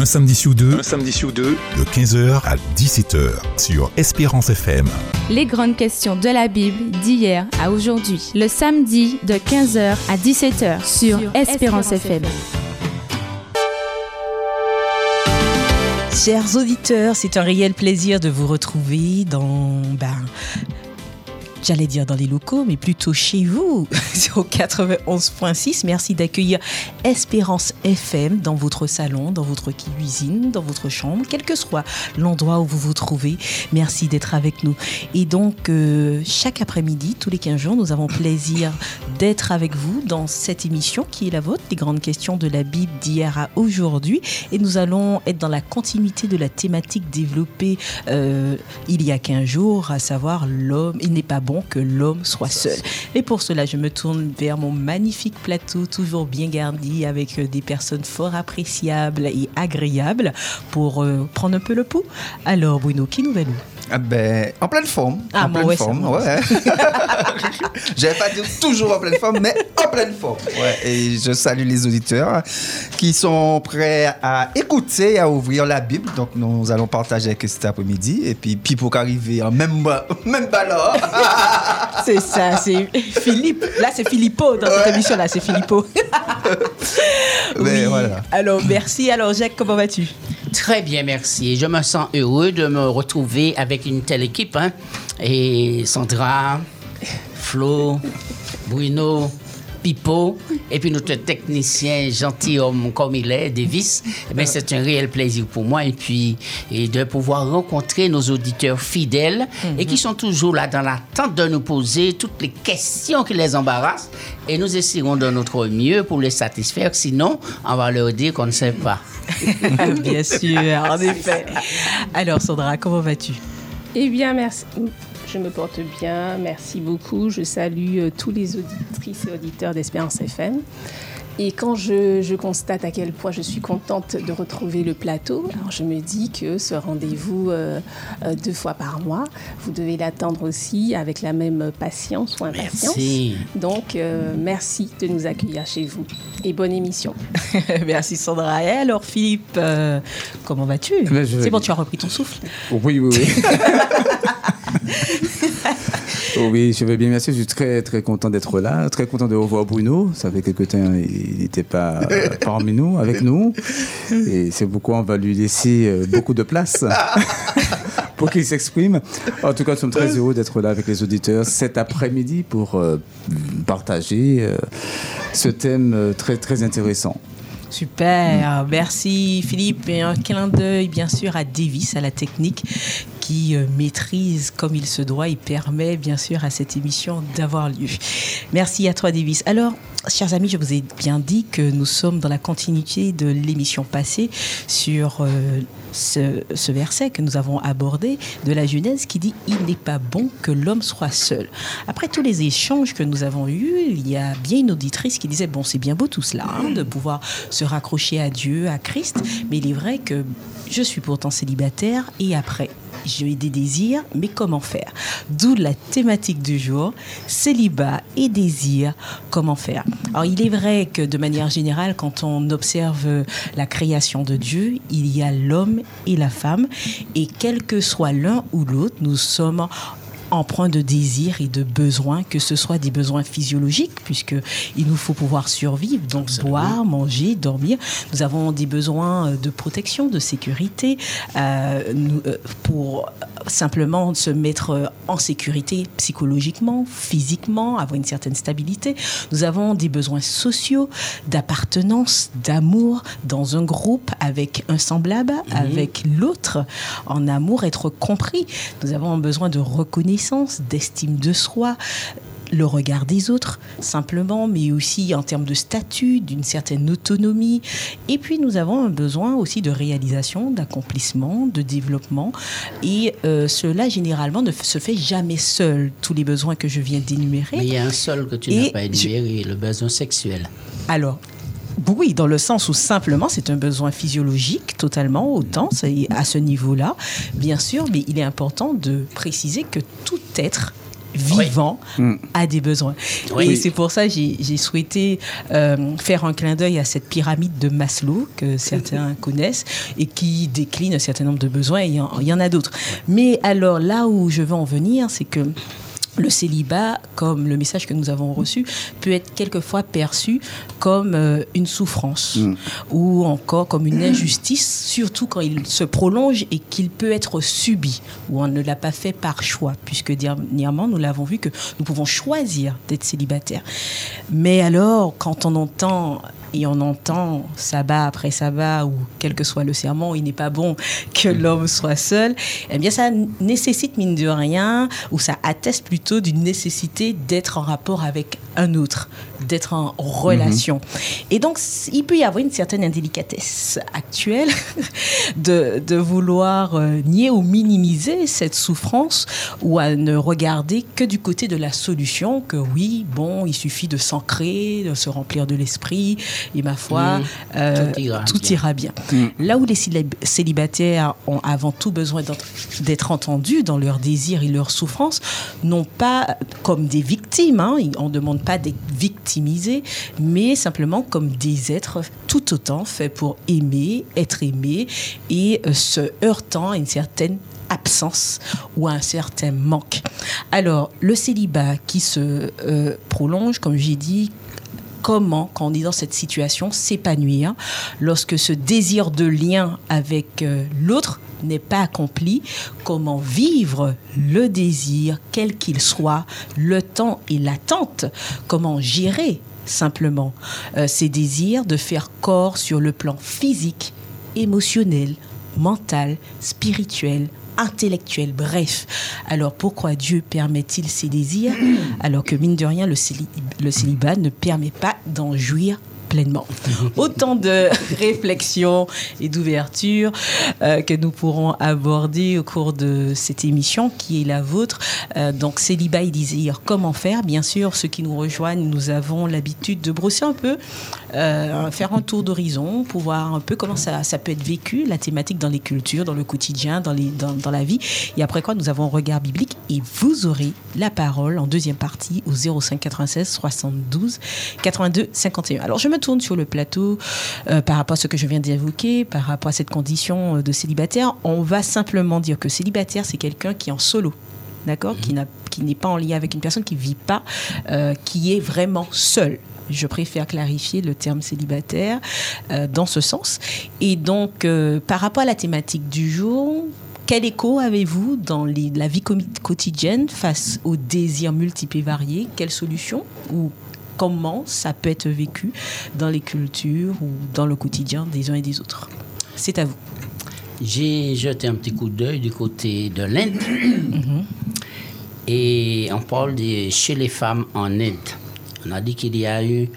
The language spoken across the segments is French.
Un samedi sur deux, Un samedi sur deux, de 15h à 17h sur Espérance FM. Les grandes questions de la Bible d'hier à aujourd'hui. Le samedi de 15h à 17h sur, Espérance, FM. Chers auditeurs, c'est un réel plaisir de vous retrouver dans, ben, j'allais dire dans les locaux, mais plutôt chez vous, au 91.6. Merci d'accueillir Espérance FM dans votre salon, dans votre cuisine, dans votre chambre, quel que soit l'endroit où vous vous trouvez. Merci d'être avec nous. Et donc, euh, chaque après-midi, tous les 15 jours, nous avons plaisir d'être avec vous dans cette émission qui est la vôtre, les grandes questions de la Bible d'hier à aujourd'hui. Et nous allons être dans la continuité de la thématique développée euh, il y a 15 jours, à savoir l'homme, il n'est pas bon que l'homme soit seul. Et pour cela, je me tourne vers mon magnifique plateau, toujours bien garni, avec euh, des personnes fort appréciables et agréables, pour euh, prendre un peu le pouls. Alors, Bruno, qui nous va nous ah ben, en pleine forme. Ah, en moi, pleine ouais, forme, ouais. J'allais pas dire toujours en pleine forme, mais en pleine forme. Ouais. Et je salue les auditeurs qui sont prêts à écouter, à ouvrir la Bible. Donc, nous allons partager avec eux cet après-midi. Et puis, puis pour qu'arriver en même, même ballon. C'est ça, c'est Philippe. Là, c'est Filippo dans cette émission-là, c'est Filippo. Mais voilà. Alors, merci. Alors, Jacques, comment vas-tu? Très bien, merci. Et Je me sens heureux de me retrouver avec une telle équipe. hein. Et Sandra, Flo, Bruno, Pipo, et puis notre technicien gentilhomme comme il est, Davis. Eh bien, c'est un réel plaisir pour moi. Et puis, et de pouvoir rencontrer nos auditeurs fidèles et qui sont toujours là dans l'attente de nous poser toutes les questions qui les embarrassent. Et nous essaierons de notre mieux pour les satisfaire. Sinon, on va leur dire qu'on ne sait pas. Bien sûr, en effet. Alors, Sandra, comment vas-tu? Eh bien, merci. Je me porte bien, merci beaucoup. Je salue euh, tous les auditrices et auditeurs d'Espérance FM. Et quand je, je constate à quel point je suis contente de retrouver le plateau, alors je me dis que ce rendez-vous euh, euh, deux fois par mois, vous devez l'attendre aussi avec la même patience ou impatience. Merci. Donc, euh, merci de nous accueillir chez vous. Et bonne émission. Merci, Sandra. Et alors, Philippe, euh, comment vas-tu? Ben, C'est bon, tu as repris ton souffle Oui, oui, oui. Oh oui, je vais bien, merci. Je suis très, très content d'être là. Très content de revoir Bruno. Ça fait quelque temps il n'était pas euh, parmi nous, avec nous. Et c'est pourquoi on va lui laisser euh, beaucoup de place pour qu'il s'exprime. En tout cas, nous sommes très heureux d'être là avec les auditeurs cet après-midi pour euh, partager ce thème très, très intéressant. Super, merci Philippe. Et un clin d'œil, bien sûr, à Davis, à la technique, qui euh, maîtrise comme il se doit et permet, bien sûr, à cette émission d'avoir lieu. Merci à toi, Davis. Alors, chers amis, je vous ai bien dit que nous sommes dans la continuité de l'émission passée sur euh, ce, verset que nous avons abordé de la Genèse qui dit Il n'est pas bon que l'homme soit seul. Après tous les échanges que nous avons eus, il y a bien une auditrice qui disait Bon, c'est bien beau tout cela, hein, de pouvoir se raccrocher à Dieu, à Christ, mais il est vrai que je suis pourtant célibataire et après. J'ai des désirs, mais comment faire? D'où la thématique du jour, célibat et désir, comment faire? Alors il est vrai que de manière générale, quand on observe la création de Dieu, il y a l'homme et la femme, et quel que soit l'un ou l'autre, nous sommes empreint de désirs et de besoins, que ce soit des besoins physiologiques, puisque il nous faut pouvoir survivre, donc boire, manger, dormir. Nous avons des besoins euh, de protection, de sécurité, euh, nous, euh, pour simplement se mettre en sécurité psychologiquement, physiquement, avoir une certaine stabilité. Nous avons des besoins sociaux, d'appartenance, d'amour dans un groupe avec un semblable, avec l'autre, en amour, être compris. Nous avons besoin de reconnaissance, d'estime de soi le regard des autres, simplement, mais aussi en termes de statut, d'une certaine autonomie. Et puis, nous avons un besoin aussi de réalisation, d'accomplissement, de développement. Et euh, cela, généralement, ne se fait jamais seul, tous les besoins que je viens d'énumérer. Mais il y a un seul que tu n'as pas je- énuméré, le besoin sexuel. Alors, oui, dans le sens où simplement c'est un besoin physiologique totalement, autant c'est à ce niveau-là, bien sûr, mais il est important de préciser que tout être vivant a des besoins. Oui. Et c'est pour ça que j'ai souhaité euh, faire un clin d'œil à cette pyramide de Maslow que certains connaissent et qui décline un certain nombre de besoins. et Il y en, y en a d'autres. Mais alors là où je veux en venir, c'est que le célibat, comme le message que nous avons reçu, peut être quelquefois perçu comme euh, une souffrance ou encore comme une injustice, surtout quand il se prolonge et qu'il peut être subi, ou on ne l'a pas fait par choix, puisque dernièrement, nous l'avons vu que nous pouvons choisir d'être célibataire. Mais alors, quand on entend et on entend sabbat après sabbat ou quel que soit le serment, il n'est pas bon que l'homme soit seul, eh bien ça nécessite mine de rien, ou ça atteste plutôt d'une nécessité d'être en rapport avec un autre, d'être en relation. Et donc il peut y avoir une certaine indélicatesse actuelle de, de vouloir euh, nier ou minimiser cette souffrance ou à ne regarder que du côté de la solution, que oui, bon, il suffit de s'ancrer, de se remplir de l'esprit, et ma foi, Mm. euh, Tout ira tout bien. ira bien. Là où les célib- célibataires ont avant tout besoin d'être entendus dans leurs désirs et leurs souffrances, non pas comme des victimes, hein, on ne demande pas d'être mais simplement comme des êtres tout autant faits pour aimer, être aimés et euh, se heurtant à une certaine absence ou à un certain manque. Alors, le célibat qui se euh, prolonge, comme j'ai dit, comment, quand on est dans cette situation, s'épanouir lorsque ce désir de lien avec euh, l'autre n'est pas accompli, comment vivre le désir, quel qu'il soit, le temps et l'attente, comment gérer simplement euh, ces désirs, de faire corps sur le plan physique, émotionnel, mental, spirituel, intellectuel, bref. Alors pourquoi Dieu permet-il ces désirs alors que mine de rien le, céli- le célibat ne permet pas d'en jouir pleinement. Autant de réflexions et d'ouverture euh, que nous pourrons aborder au cours de cette émission qui est la vôtre. Euh, donc célibat et désir, comment faire? Bien sûr, ceux qui nous rejoignent, nous avons l'habitude de brosser un peu, euh, faire un tour d'horizon pour voir un peu comment ça, ça peut être vécu, la thématique dans les cultures, dans le quotidien, dans, les, dans, dans la vie. Et après quoi, nous avons un regard biblique et vous aurez la parole en deuxième partie au 05 96 72 82 51. Alors je me tourne sur le plateau euh, par rapport à ce que je viens d'évoquer, par rapport à cette condition euh, de célibataire. On va simplement dire que célibataire, c'est quelqu'un qui est en solo. D'accord Qui n'a- Qui n'est pas en lien avec une personne qui vit pas, euh, qui est vraiment seul. Je préfère clarifier le terme célibataire euh, dans ce sens. Et donc, euh, par rapport à la thématique du jour, quel écho avez-vous dans les- la vie quotidienne face aux désirs multiples et variés Quelle solution ou comment ça peut être vécu dans les cultures ou dans le quotidien des uns et des autres C'est à vous. J'ai jeté un petit coup d'œil du côté de l'Inde. Et on parle de chez les femmes en Inde. On a dit qu'il y a eu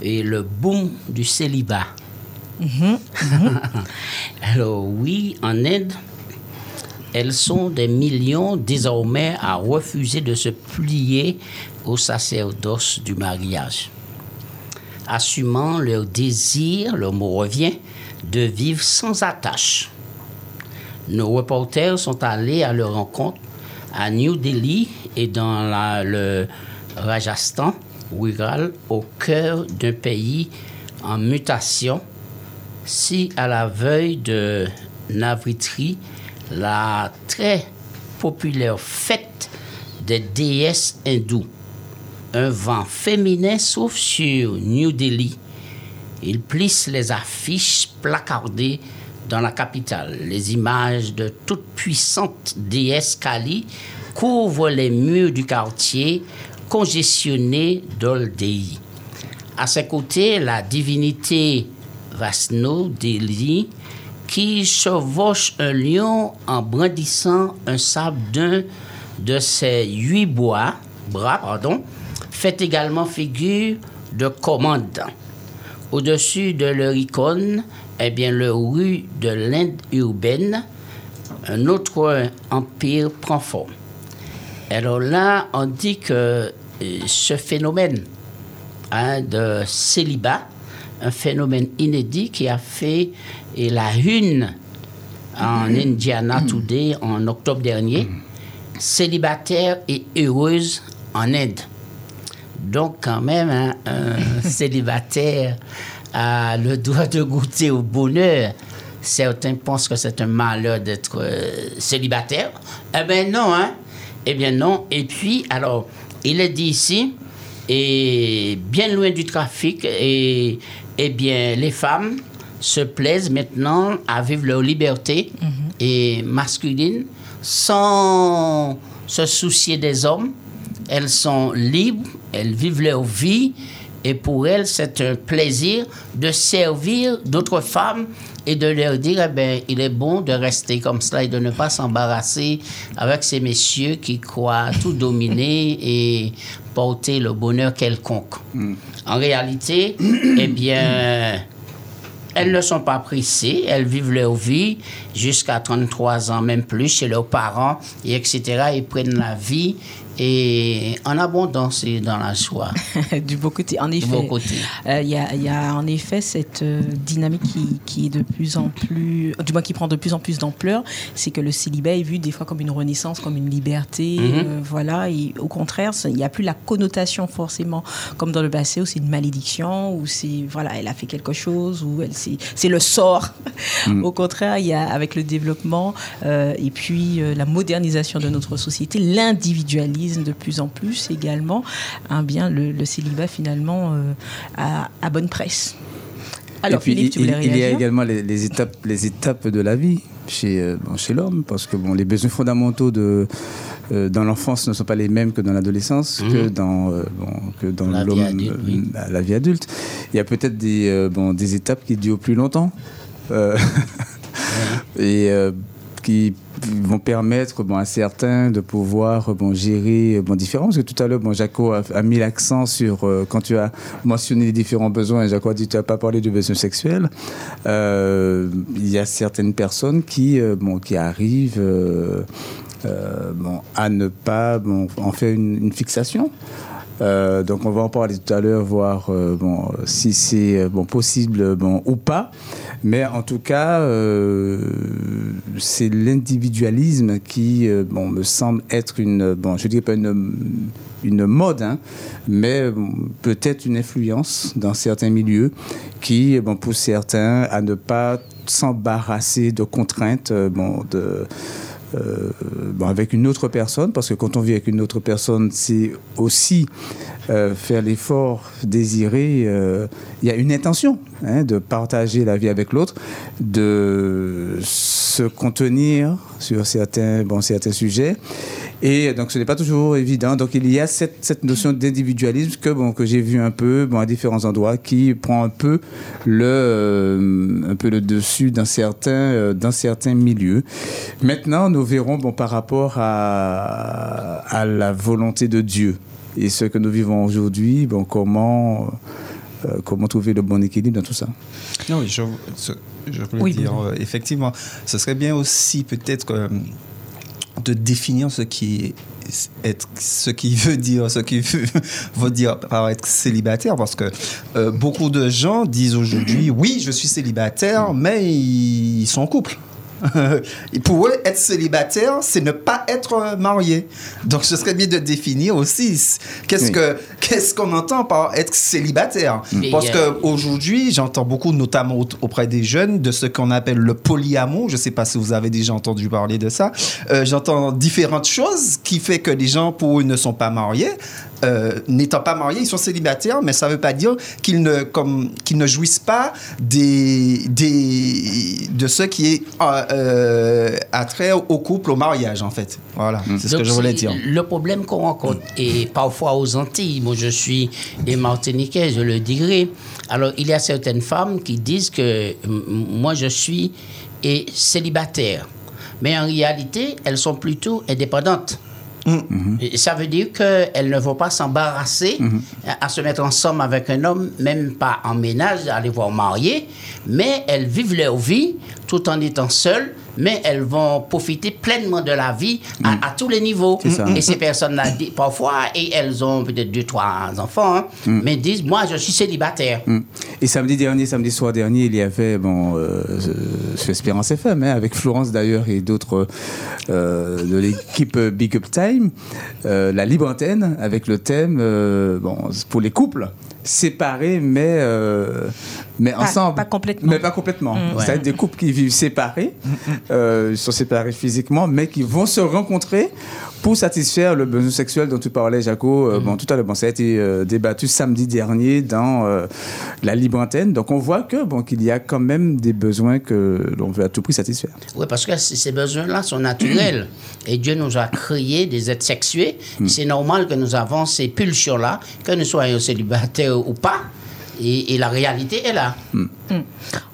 et le boom du célibat. Alors oui, en Inde, elles sont des millions désormais à refuser de se plier au sacerdoce du mariage, assumant leur désir, le mot revient, de vivre sans attache. Nos reporters sont allés à leur rencontre à New Delhi et dans le Rajasthan rural, au cœur d'un pays en mutation, si à la veille de Navritri, la très populaire fête des déesses hindoues, un vent féminin souffle sur New Delhi. Il plisse les affiches placardées dans la capitale. Les images de toute puissante déesse Kali couvrent les murs du quartier congestionné d'Oldei. À ses côtés, la divinité Vasno Delhi qui chevauche un lion en brandissant un sabre d'un de ses huit bois, bras, pardon, fait également figure de commandant. Au-dessus de leur icône, eh bien, le rue de l'Inde urbaine, un autre empire prend forme. Alors là, on dit que euh, ce phénomène hein, de célibat, un phénomène inédit qui a fait et la une en Indiana Today en octobre dernier, célibataire et heureuse en Inde. Donc, quand même, hein, un célibataire a le droit de goûter au bonheur. Certains pensent que c'est un malheur d'être euh, célibataire. Eh bien, non, hein. Eh bien, non. Et puis, alors, il est dit ici, et bien loin du trafic, et, eh bien, les femmes se plaisent maintenant à vivre leur liberté et masculine sans se soucier des hommes. Elles sont libres, elles vivent leur vie et pour elles, c'est un plaisir de servir d'autres femmes et de leur dire, eh ben, il est bon de rester comme cela et de ne pas s'embarrasser avec ces messieurs qui croient tout dominer et porter le bonheur quelconque. En réalité, eh bien, elles ne sont pas pressées, elles vivent leur vie jusqu'à 33 ans, même plus, chez leurs parents, et etc. Ils prennent la vie et en abondance et dans la joie. du beau côté. En effet, euh, il y, a, y a en effet cette euh, dynamique qui, qui est de plus en plus, du moins qui prend de plus en plus d'ampleur, c'est que le célibat est vu des fois comme une renaissance, comme une liberté, Mhm. euh, voilà. Et au contraire, il n'y a plus la connotation forcément comme dans le passé où c'est une malédiction, où c'est voilà, elle a fait quelque chose, où elle c'est le sort. au contraire, il y a avec le développement et puis la modernisation de notre société, l'individualisme de plus en plus également, hein, bien le, le célibat finalement euh, a, a bonne presse. Alors et puis, Philippe, tu il, il y a également les, les étapes, les étapes de la vie chez, euh, bon, chez l'homme, parce que bon, les besoins fondamentaux de, euh, dans l'enfance ne sont pas les mêmes que dans l'adolescence, que dans, euh, bon, que dans La vie l'homme, adulte, oui. la vie adulte. Il y a peut-être des, euh, bon, des étapes qui durent plus longtemps. euh, et euh, qui vont permettre bon, à certains de pouvoir bon, gérer bon, différents. Parce que tout à l'heure, bon, Jaco a, mis l'accent sur, euh, quand tu as mentionné les différents besoins, Jaco a dit tu n'as pas parlé du besoin sexuel. Euh, Il y a certaines personnes qui, euh, bon, qui arrivent euh, euh, bon, à ne pas bon, en faire une, une fixation. Euh, donc on va en parler tout à l'heure, voir bon, si c'est bon, possible bon, ou pas. Mais en tout cas, euh, c'est l'individualisme qui euh, bon, me semble être une, bon, je dirais pas une, une mode, hein, mais bon, peut-être une influence dans certains milieux qui bon, pousse certains à ne pas s'embarrasser de contraintes euh, bon, de, euh, bon, avec une autre personne, parce que quand on vit avec une autre personne, c'est aussi euh, faire l'effort désiré. euh, Il y a une intention hein, de partager la vie avec l'autre, de se contenir sur certains, bon, certains sujets. Et donc, ce n'est pas toujours évident. Donc, il y a cette, notion d'individualisme que, bon, que j'ai vu un peu bon, à différents endroits qui prend un peu le, euh, un peu le dessus dans certains, dans certains milieux. Maintenant, nous verrons bon, par rapport à, à la volonté de Dieu et ce que nous vivons aujourd'hui, bon, comment, euh, comment trouver le bon équilibre dans tout ça? Non, oui, je, je voulais Oui, dire, euh, effectivement, ce serait bien aussi peut-être euh, de définir ce qui est être, ce qui veut dire, ce qui veut, veut dire par être célibataire, parce que euh, beaucoup de gens disent aujourd'hui, oui, je suis célibataire, mais ils sont en couple. Et pour eux, être célibataire, c'est ne pas être marié. Donc, ce serait bien de définir aussi qu'est-ce Oui. que qu'est-ce qu'on entend par être célibataire. Et Parce a- que aujourd'hui, j'entends beaucoup, notamment au- auprès des jeunes, de ce qu'on appelle le polyamour. Je ne sais pas si vous avez déjà entendu parler de ça. Euh, J'entends différentes choses qui fait que les gens, pour eux, ne sont pas mariés. Euh, N'étant pas mariés, ils sont célibataires, mais ça ne veut pas dire qu'ils ne, comme, qu'ils ne jouissent pas des, des, de ce qui est euh, euh, attrait au couple, au mariage, en fait. Voilà, c'est ce que je voulais dire. Le problème qu'on rencontre, et parfois aux Antilles, moi je suis des Martiniquais, je le dirai. Alors, il y a certaines femmes qui disent que moi je suis et célibataire. Mais en réalité, elles sont plutôt indépendantes. Et Ça veut dire qu'elles ne vont pas s'embarrasser à, à se mettre ensemble avec un homme, même pas en ménage, aller voir marier, mais elles vivent leur vie tout en étant seules mais elles vont profiter pleinement de la vie à, à tous les niveaux. Et ces personnes-là, parfois, et elles ont peut-être deux, trois enfants, hein, mais disent, moi, je suis célibataire. Mm. Et samedi dernier, samedi soir dernier, il y avait, bon, euh, sur Espérance FM, hein, avec Florence d'ailleurs et d'autres euh, de l'équipe Big Up Time, euh, la libre antenne, avec le thème, euh, bon, pour les couples séparés, mais, euh, mais Pas- ensemble. pas complètement. Mais pas complètement. Ouais. C'est-à-dire des couples qui vivent séparés, euh, sont séparés physiquement, mais qui vont se rencontrer pour satisfaire le besoin sexuel dont tu parlais, Jaco, euh, bon, tout à l'heure. Bon, ça a été euh, débattu samedi dernier dans euh, la libre antenne. Donc, on voit que bon, qu'il y a quand même des besoins que l'on veut à tout prix satisfaire. Oui, parce que ces besoins-là sont naturels. Et Dieu nous a créés des êtres sexués. C'est normal que nous avons ces pulsions-là, que nous soyons célibataires ou pas. Et, et la réalité est là.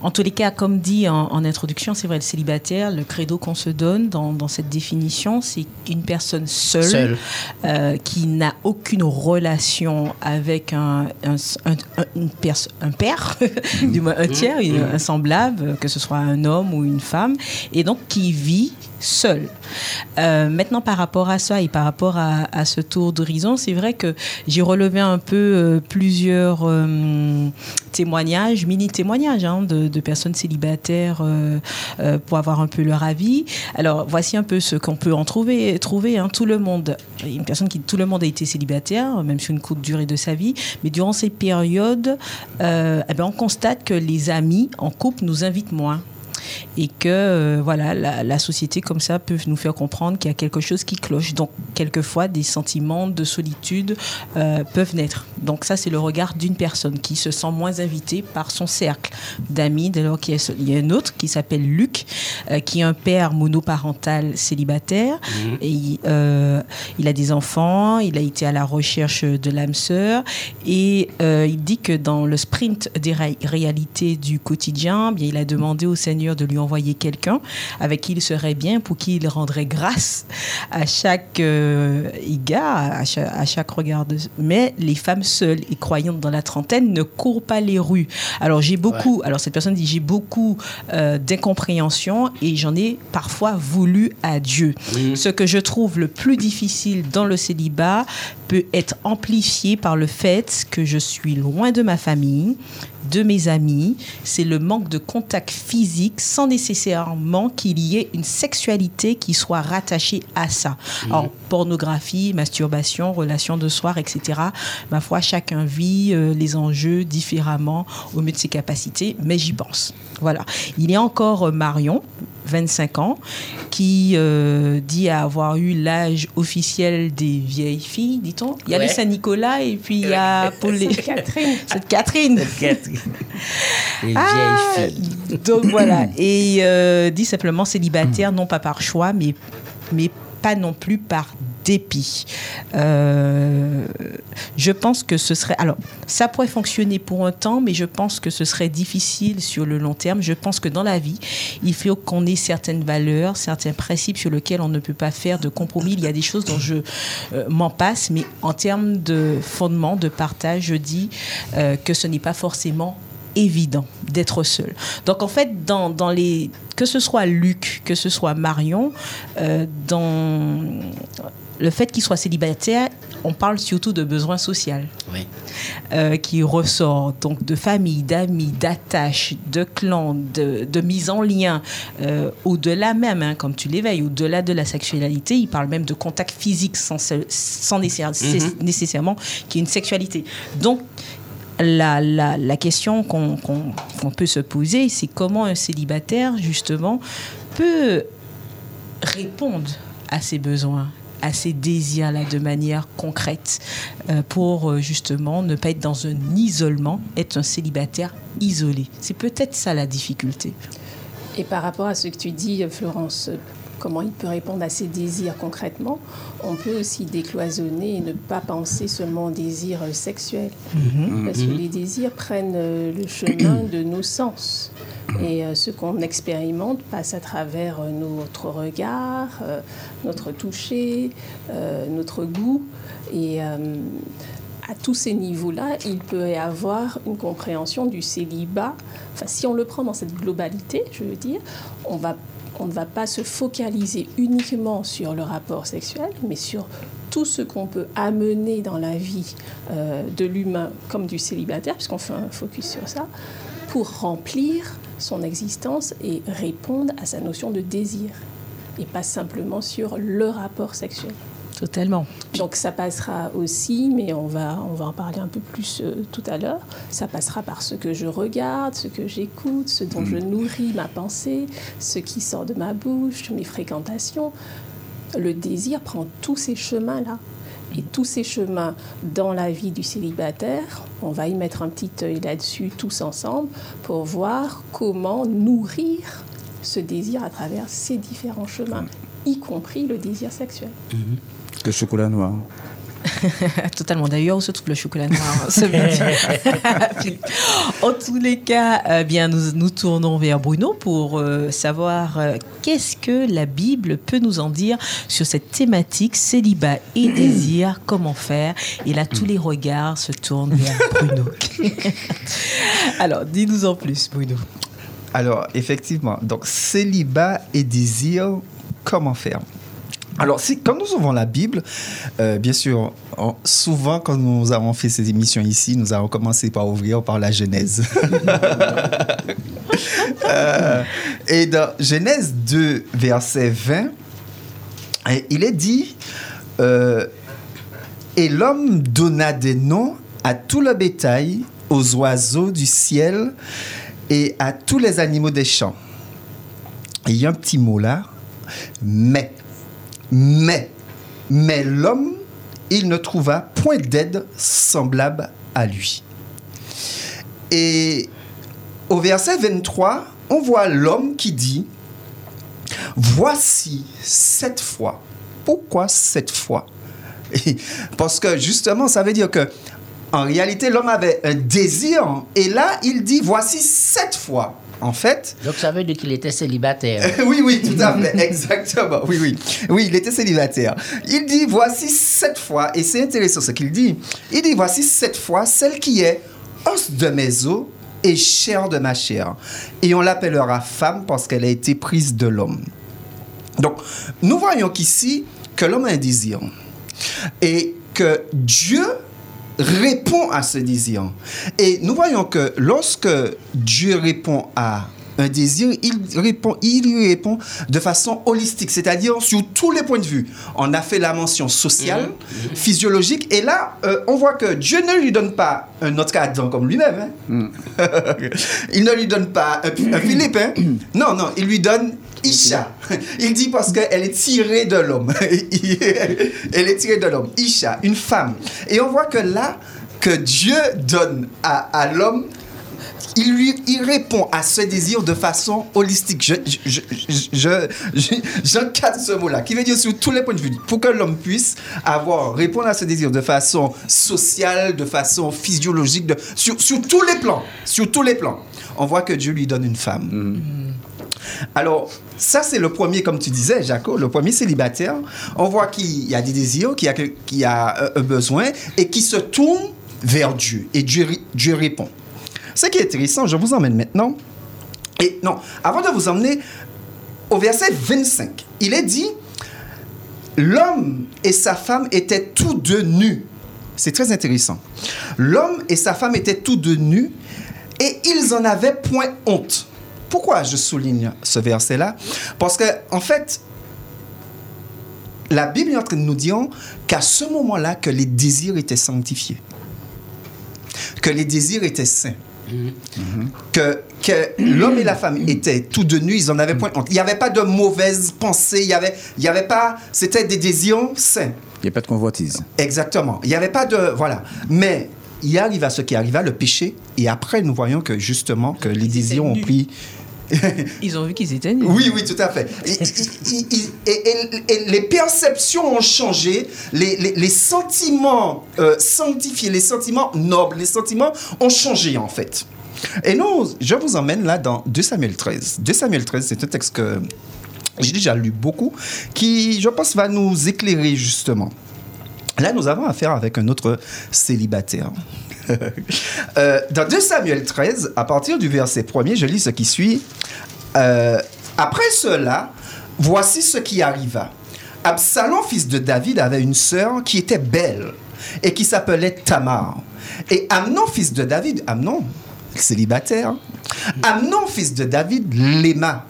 En tous les cas, comme dit en, en introduction, c'est vrai, le célibataire, le credo qu'on se donne dans, dans cette définition, c'est une personne seule, Seule. euh, qui n'a aucune relation avec un, un, un- un- une perso- un père, du moins un tiers, une- un semblable, que ce soit un homme ou une femme, et donc qui vit seul. Euh, maintenant, par rapport à ça et par rapport à, à ce tour d'horizon, c'est vrai que j'ai relevé un peu euh, plusieurs euh, témoignages, mini-témoignages hein, de, personnes célibataires euh, euh, pour avoir un peu leur avis. Alors, voici un peu ce qu'on peut en trouver. trouver hein. Tout le monde, une personne qui, tout le monde a été célibataire, même sur une courte durée de sa vie, mais durant ces périodes, euh, eh ben, on constate que les amis en couple nous invitent moins et que euh, voilà la, la société comme ça peut nous faire comprendre qu'il y a quelque chose qui cloche. Donc quelquefois des sentiments de solitude euh, peuvent naître. Donc ça c'est le regard d'une personne qui se sent moins invitée par son cercle d'amis. Dès lors qu'il y a, ce- il y a un autre qui s'appelle Luc euh, qui est un père monoparental célibataire. Et il, euh, il a des enfants il a été à la recherche de l'âme sœur. Et euh, il dit que dans le sprint des ré- réalités du quotidien, bien, il a demandé au Seigneur de lui envoyer quelqu'un avec qui il serait bien, pour qui il rendrait grâce à chaque euh, égard, à chaque, à chaque regard. de- Mais les femmes seules et croyantes dans la trentaine ne courent pas les rues. Alors j'ai beaucoup, alors cette personne dit j'ai beaucoup euh, d'incompréhension et j'en ai parfois voulu à Dieu. Ce que je trouve le plus difficile dans le célibat peut être amplifié par le fait que je suis loin de ma famille, de mes amis. C'est le manque de contact physique sans nécessairement qu'il y ait une sexualité qui soit rattachée à ça. Alors, pornographie, masturbation, relations de soir, etc. Ma foi, chacun vit euh, les enjeux différemment au mieux de ses capacités, mais j'y pense. Voilà. Il y a encore euh, Marion, 25 ans, qui euh, dit avoir eu l'âge officiel des vieilles filles, dit-on. Il y a Ouais. le Saint-Nicolas et puis il y a les... Catherine. C'est Catherine. Les Ah, vieilles filles. donc voilà. Et euh, dit simplement célibataire, non pas par choix, mais, mais pas non plus par dépit. Euh, je pense que ce serait... Alors, ça pourrait fonctionner pour un temps, mais je pense que ce serait difficile sur le long terme. Je pense que dans la vie, il faut qu'on ait certaines valeurs, certains principes sur lesquels on ne peut pas faire de compromis. Il y a des choses dont je euh, m'en passe, mais en termes de fondement, de partage, je dis euh, que ce n'est pas forcément évident d'être seul. Donc en fait, dans, dans les, que ce soit Luc, que ce soit Marion, dans le fait qu'il soit célibataire, on parle surtout de besoin social Oui. euh, qui ressort donc de famille, d'amis, d'attache, de clan, de, de mise en lien, euh, au-delà même, hein, comme tu l'éveilles, au-delà de la sexualité, il parle même de contact physique sans, nécessaire- nécessairement qu'il y ait une sexualité. Donc, la, la, la question qu'on qu'on- qu'on peut se poser, c'est comment un célibataire, justement, peut répondre à ses besoins à ses désirs-là de manière concrète euh, pour euh, justement ne pas être dans un isolement, être un célibataire isolé. C'est peut-être ça la difficulté. Et par rapport à ce que tu dis, Florence, comment il peut répondre à ses désirs concrètement, on peut aussi décloisonner et ne pas penser seulement aux désirs euh, sexuels. Parce que les désirs prennent euh, le chemin de nos sens. Et euh, ce qu'on expérimente passe à travers notre regard, notre toucher, notre goût. Et à tous ces niveaux-là, il peut y avoir une compréhension du célibat. Enfin, si on le prend dans cette globalité, je veux dire, on va on ne va pas se focaliser uniquement sur le rapport sexuel, mais sur tout ce qu'on peut amener dans la vie euh, de l'humain comme du célibataire, puisqu'on fait un focus sur ça, pour remplir son existence et répondre à sa notion de désir, et pas simplement sur le rapport sexuel. Totalement. Donc ça passera aussi, mais on va, on va en parler un peu plus euh, tout à l'heure, ça passera par ce que je regarde, ce que j'écoute, ce dont je nourris ma pensée, ce qui sort de ma bouche, mes fréquentations. Le désir prend tous ces chemins-là. Et tous ces chemins dans la vie du célibataire, on va y mettre un petit œil là-dessus tous ensemble pour voir comment nourrir ce désir à travers ces différents chemins, y compris le désir sexuel. Le chocolat noir. Totalement. D'ailleurs, où se trouve le chocolat noir ce midi En tous les cas, euh, bien, nous nous tournons vers Bruno pour euh, savoir euh, qu'est-ce que la Bible peut nous en dire sur cette thématique célibat et désir, comment faire? Et là, tous les regards se tournent vers Bruno. Alors, dis-nous en plus, Bruno. Alors, effectivement, donc célibat et désir, comment faire? Alors, si, quand nous ouvrons la Bible, euh, bien sûr, souvent quand nous avons fait ces émissions ici, nous avons commencé par ouvrir par la Genèse. Euh, et dans Genèse 2, verset 20, et il est dit, euh, et l'homme donna des noms à tout le bétail, aux oiseaux du ciel et à tous les animaux des champs. Il y a un petit mot là, mais. Mais, mais l'homme, il ne trouva point d'aide semblable à lui. Et au verset 23, on voit l'homme qui dit, voici cette fois. Pourquoi cette fois? Parce que justement, ça veut dire que en réalité, l'homme avait un désir, et là, il dit, voici cette fois. En fait, Donc ça veut dire qu'il était célibataire. oui, oui, tout à fait, exactement. Oui, oui. Oui, il était célibataire. Il dit, voici cette fois, et c'est intéressant ce qu'il dit. Il dit, voici cette fois, celle qui est os de mes os et chair de ma chair. Et on l'appellera femme parce qu'elle a été prise de l'homme. Donc, nous voyons qu'ici, que l'homme a un désir. Et que Dieu répond à ce désir. Et nous voyons que lorsque Dieu répond à un désir, il répond, il y répond de façon holistique, c'est-à-dire sur tous les points de vue. On a fait la mention sociale, physiologique, et là, euh, on voit que Dieu ne lui donne pas un autre Adam comme lui-même. hein. il ne lui donne pas un, un Philippe. hein. Non, non, il lui donne Isha. Il dit parce qu'elle est tirée de l'homme. Elle est tirée de l'homme. Isha, une femme. Et on voit que là, que Dieu donne à, à l'homme, il lui il répond à ce désir de façon holistique. Je, je, je, j'encadre ce mot-là, qui veut dire sur tous les points de vue, pour que l'homme puisse avoir, répondre à ce désir de façon sociale, de façon physiologique, de, sur, sur tous les plans, sur tous les plans. On voit que Dieu lui donne une femme. Alors, ça, c'est le premier, comme tu disais, Jaco, le premier célibataire. On voit qu'il y a des désirs, qu'il y a, qu'il y a euh, un besoin et qui se tourne vers Dieu. Et Dieu, Dieu répond. Ce qui est intéressant, je vous emmène maintenant. Et non, avant de vous emmener au verset 25, il est dit L'homme et sa femme étaient tous deux nus. C'est très intéressant. L'homme et sa femme étaient tous deux nus et ils en avaient point honte. Pourquoi je souligne ce verset-là? Parce que, en fait, la Bible est en train de nous dire qu'à ce moment-là, que les désirs étaient sanctifiés, que les désirs étaient saints, que, que l'homme et la femme étaient tous de nus, ils en avaient point honte. Il n'y avait pas de mauvaises pensées, il y avait, il y avait pas, c'était des désirs saints. Il n'y a pas de convoitise. Exactement. Il n'y avait pas de. Voilà. Mais il arrive à ce qui arriva, le péché, et après, nous voyons que justement, que les désirs ont pris. Ils ont vu qu'ils étaient nus. Oui, oui, tout à fait. Et, et- et- et- et- et les perceptions ont changé, les, les- les sentiments euh, sanctifiés, les sentiments nobles, les sentiments ont changé en fait. Et nous, je vous emmène là dans 2 Samuel 13. 2 Samuel 13, c'est un texte que j'ai déjà lu beaucoup, qui, je pense, va nous éclairer justement. Là, nous avons affaire avec un autre célibataire. Euh, dans 2 Samuel 13, à partir du verset 1er, je lis ce qui suit. Euh, après cela, voici ce qui arriva. Absalom, fils de David, avait une sœur qui était belle et qui s'appelait Tamar. Et Amnon, fils de David, Amnon, célibataire, Amnon, fils de David, l'aima.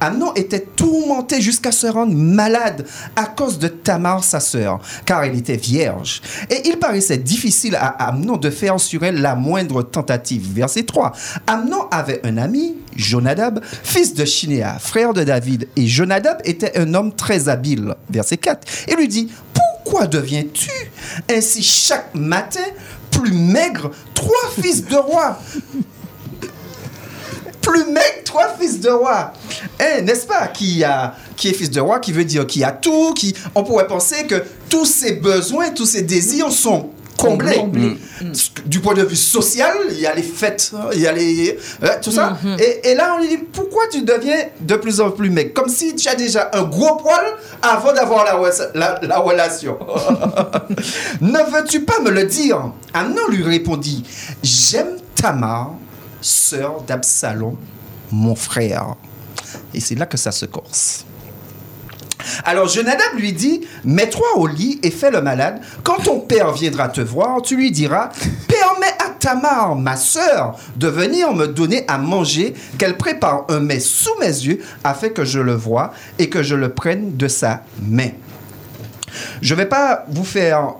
Amnon était tourmenté jusqu'à se rendre malade à cause de Tamar, sa sœur, car elle était vierge. Et il paraissait difficile à Amnon de faire sur elle la moindre tentative. Verset 3. Amnon avait un ami, Jonadab, fils de Shinéa, frère de David. Et Jonadab était un homme très habile. Verset 4. Et lui dit, pourquoi deviens-tu ainsi chaque matin plus maigre, trois fils de roi? Plus mec, trois fils de roi. Eh, n'est-ce pas qui, a, qui est fils de roi, qui veut dire qui a tout, qui, on pourrait penser que tous ses besoins, tous ses désirs sont comblés. Comblés. Du point de vue social, il y a les fêtes, il y a les, euh, tout ça. Mhm. et, et là, on lui dit, pourquoi tu deviens de plus en plus mec? Comme si tu as déjà un gros poil avant d'avoir la, re- la, la relation. ne veux-tu pas me le dire? Amnon lui répondit, j'aime Tamar, sœur d'Absalom, mon frère. Et c'est là que ça se corse. Alors Jonadab lui dit, mets-toi au lit et fais le malade. Quand ton père viendra te voir, tu lui diras, permets à Tamar, ma sœur, de venir me donner à manger, qu'elle prépare un mets sous mes yeux, afin que je le voie et que je le prenne de sa main. Je ne vais pas vous faire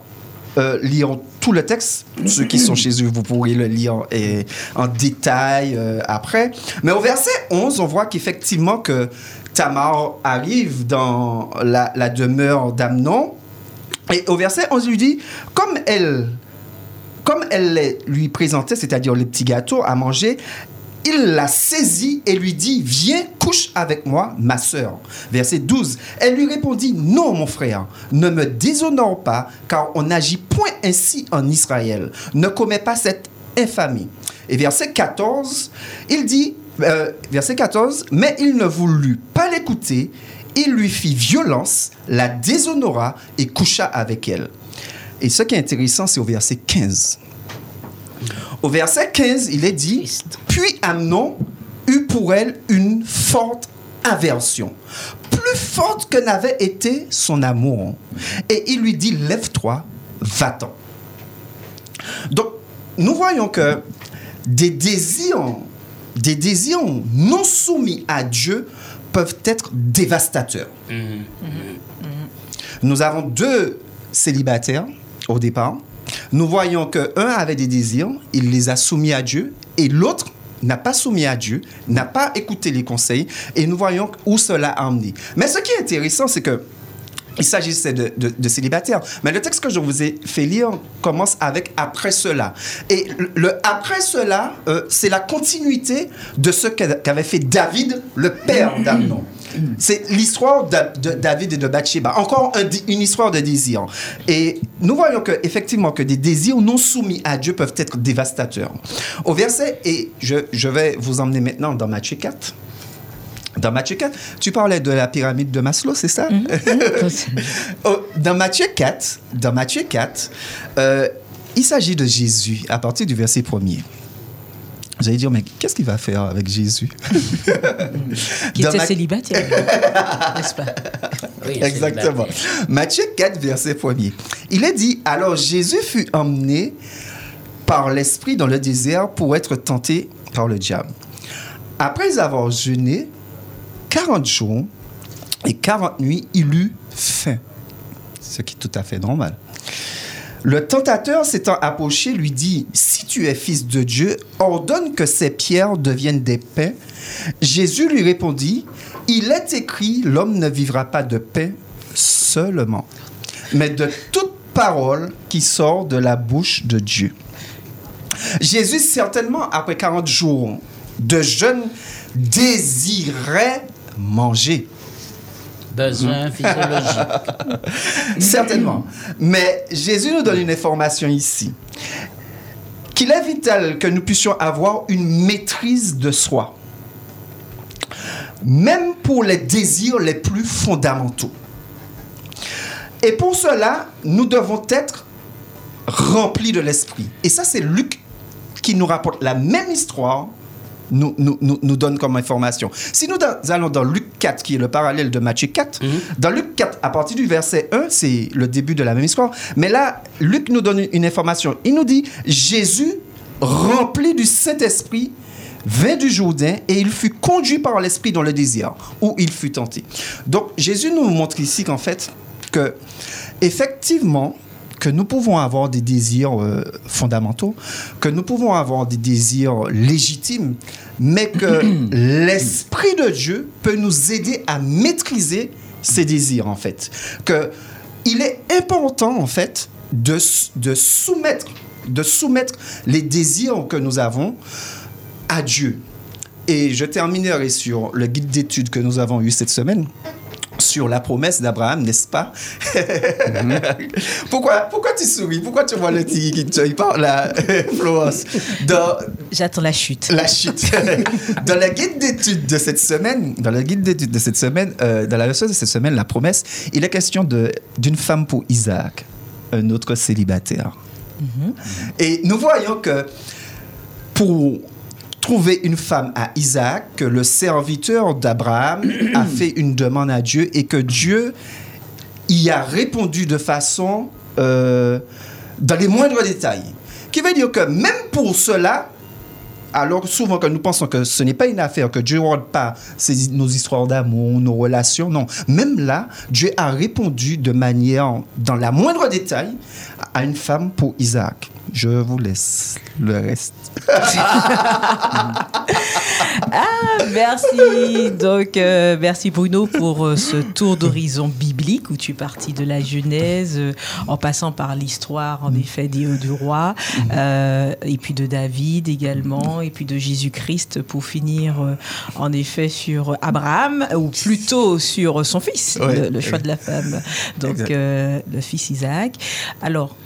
euh, lire tout le texte. Ceux qui sont chez eux, vous pourrez le lire en détail euh, après. Mais au verset 11, on voit qu'effectivement que Tamar arrive dans la, demeure d'Amnon. Et au verset 11, il lui dit, comme elle, comme elle lui présentait, c'est-à-dire les petits gâteaux à manger, il la saisit et lui dit, viens, couche avec moi, ma sœur. Verset 12. Elle lui répondit, non, mon frère, ne me déshonore pas, car on n'agit point ainsi en Israël. Ne commets pas cette infamie. Et verset 14, il dit, euh, verset 14, mais il ne voulut pas l'écouter, il lui fit violence, la déshonora et coucha avec elle. Et ce qui est intéressant, c'est au verset 15. Au verset 15, il est dit, puis Amnon eut pour elle une forte aversion, plus forte que n'avait été son amour. Et il lui dit, lève-toi, va-t'en. Donc, nous voyons que des désirs, des désirs non soumis à Dieu peuvent être dévastateurs. Nous avons deux célibataires au départ. Nous voyons que un avait des désirs, il les a soumis à Dieu, et l'autre n'a pas soumis à Dieu, n'a pas écouté les conseils, et nous voyons où cela a emmené. Mais ce qui est intéressant, c'est que il s'agissait de, célibataires. Mais le texte que je vous ai fait lire commence avec après cela. Et le, après cela, euh, c'est la continuité de ce qu'a- qu'avait fait David, le père d'Amnon. C'est l'histoire de, de David et de Bathsheba. Encore un une histoire de désir. Et nous voyons que, effectivement que des désirs non soumis à Dieu peuvent être dévastateurs. Au verset, et je, je vais vous emmener maintenant dans Matthieu 4. Dans Matthieu 4, tu parlais de la pyramide de Maslow, c'est ça? Oh, Dans Matthieu 4, dans Matthieu 4 euh, il s'agit de Jésus à partir du verset 1er. Vous allez dire, mais qu'est-ce qu'il va faire avec Jésus? Qui était Ma- célibataire, n'est-ce pas? Oui, Exactement. Matthieu 4, verset 1er. Il est dit Alors Jésus fut emmené par l'Esprit dans le désert pour être tenté par le diable. Après avoir jeûné 40 jours et 40 nuits, il eut faim. Ce qui est tout à fait normal. Le tentateur s'étant approché lui dit, Si tu es fils de Dieu, ordonne que ces pierres deviennent des pains. Jésus lui répondit, Il est écrit, l'homme ne vivra pas de pain seulement, mais de toute parole qui sort de la bouche de Dieu. Jésus, certainement, après 40 jours de jeûne, désirait manger. Besoin physiologique. Certainement. Mais Jésus nous donne une information ici. Qu'il est vital que nous puissions avoir une maîtrise de soi. Même pour les désirs les plus fondamentaux. Et pour cela, nous devons être remplis de l'esprit. Et ça, c'est Luc qui nous rapporte la même histoire, nous, nous, nous, nous donne comme information. Si nous dans- allons dans Luc 4, qui est le parallèle de Matthieu 4, dans Luc 4, à partir du verset 1, c'est le début de la même histoire. Mais là, Luc nous donne une information. Il nous dit, Jésus, rempli du Saint-Esprit, vint du Jourdain et il fut conduit par l'Esprit dans le désir, où il fut tenté. Donc, Jésus nous montre ici qu'en fait, que effectivement, que nous pouvons avoir des désirs euh, fondamentaux, que nous pouvons avoir des désirs légitimes, mais que l'Esprit de Dieu peut nous aider à maîtriser ces désirs, en fait. Que il est important, en fait, de, de soumettre, de soumettre les désirs que nous avons à Dieu. Et je terminerai sur le guide d'études que nous avons eu cette semaine sur la promesse d'Abraham, n'est-ce pas? Pourquoi, pourquoi tu souris? Pourquoi tu vois le petit qui te parle là, Florence Dans J'attends la chute. la chute. dans le guide d'études de cette semaine, dans le guide d'études de cette semaine, euh, dans la leçon de cette semaine, la promesse, il est question de- d'une femme pour Isaac, un autre célibataire. Et nous voyons que pour trouver une femme à Isaac, que le serviteur d'Abraham a fait une demande à Dieu et que Dieu y a répondu de façon euh, dans les moindres détails. Qui veut dire que même pour cela, alors souvent que nous pensons que ce n'est pas une affaire, que Dieu ne regarde pas ces- nos histoires d'amour, nos relations, non. Même là, Dieu a répondu de manière, dans la moindre détail, à une femme pour Isaac. Je vous laisse le reste. Merci. Donc, euh, merci Bruno pour euh, ce tour d'horizon biblique où tu es parti de la Genèse, euh, en passant par l'histoire, en effet, des- du roi, et puis de David également, et puis de Jésus-Christ pour finir, en effet, sur Abraham, ou plutôt sur son fils, Ouais. le, le choix de la femme. Donc, le fils Isaac. Alors,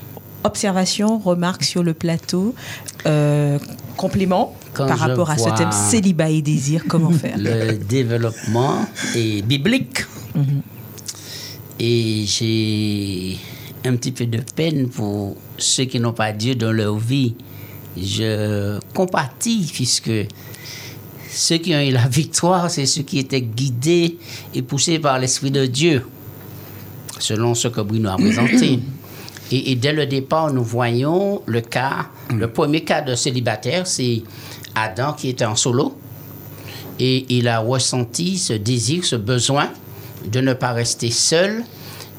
observation, remarque sur le plateau, euh, complément Quand par rapport à ce thème célibat et désir, comment faire Le développement est biblique. Mhm. Et j'ai un petit peu de peine pour ceux qui n'ont pas Dieu dans leur vie. Je compatis puisque ceux qui ont eu la victoire, c'est ceux qui étaient guidés et poussés par l'Esprit de Dieu, selon ce que Bruno a présenté. Et, et dès le départ, nous voyons le cas, le premier cas de célibataire, c'est Adam qui était en solo et il a ressenti ce désir, ce besoin de ne pas rester seul.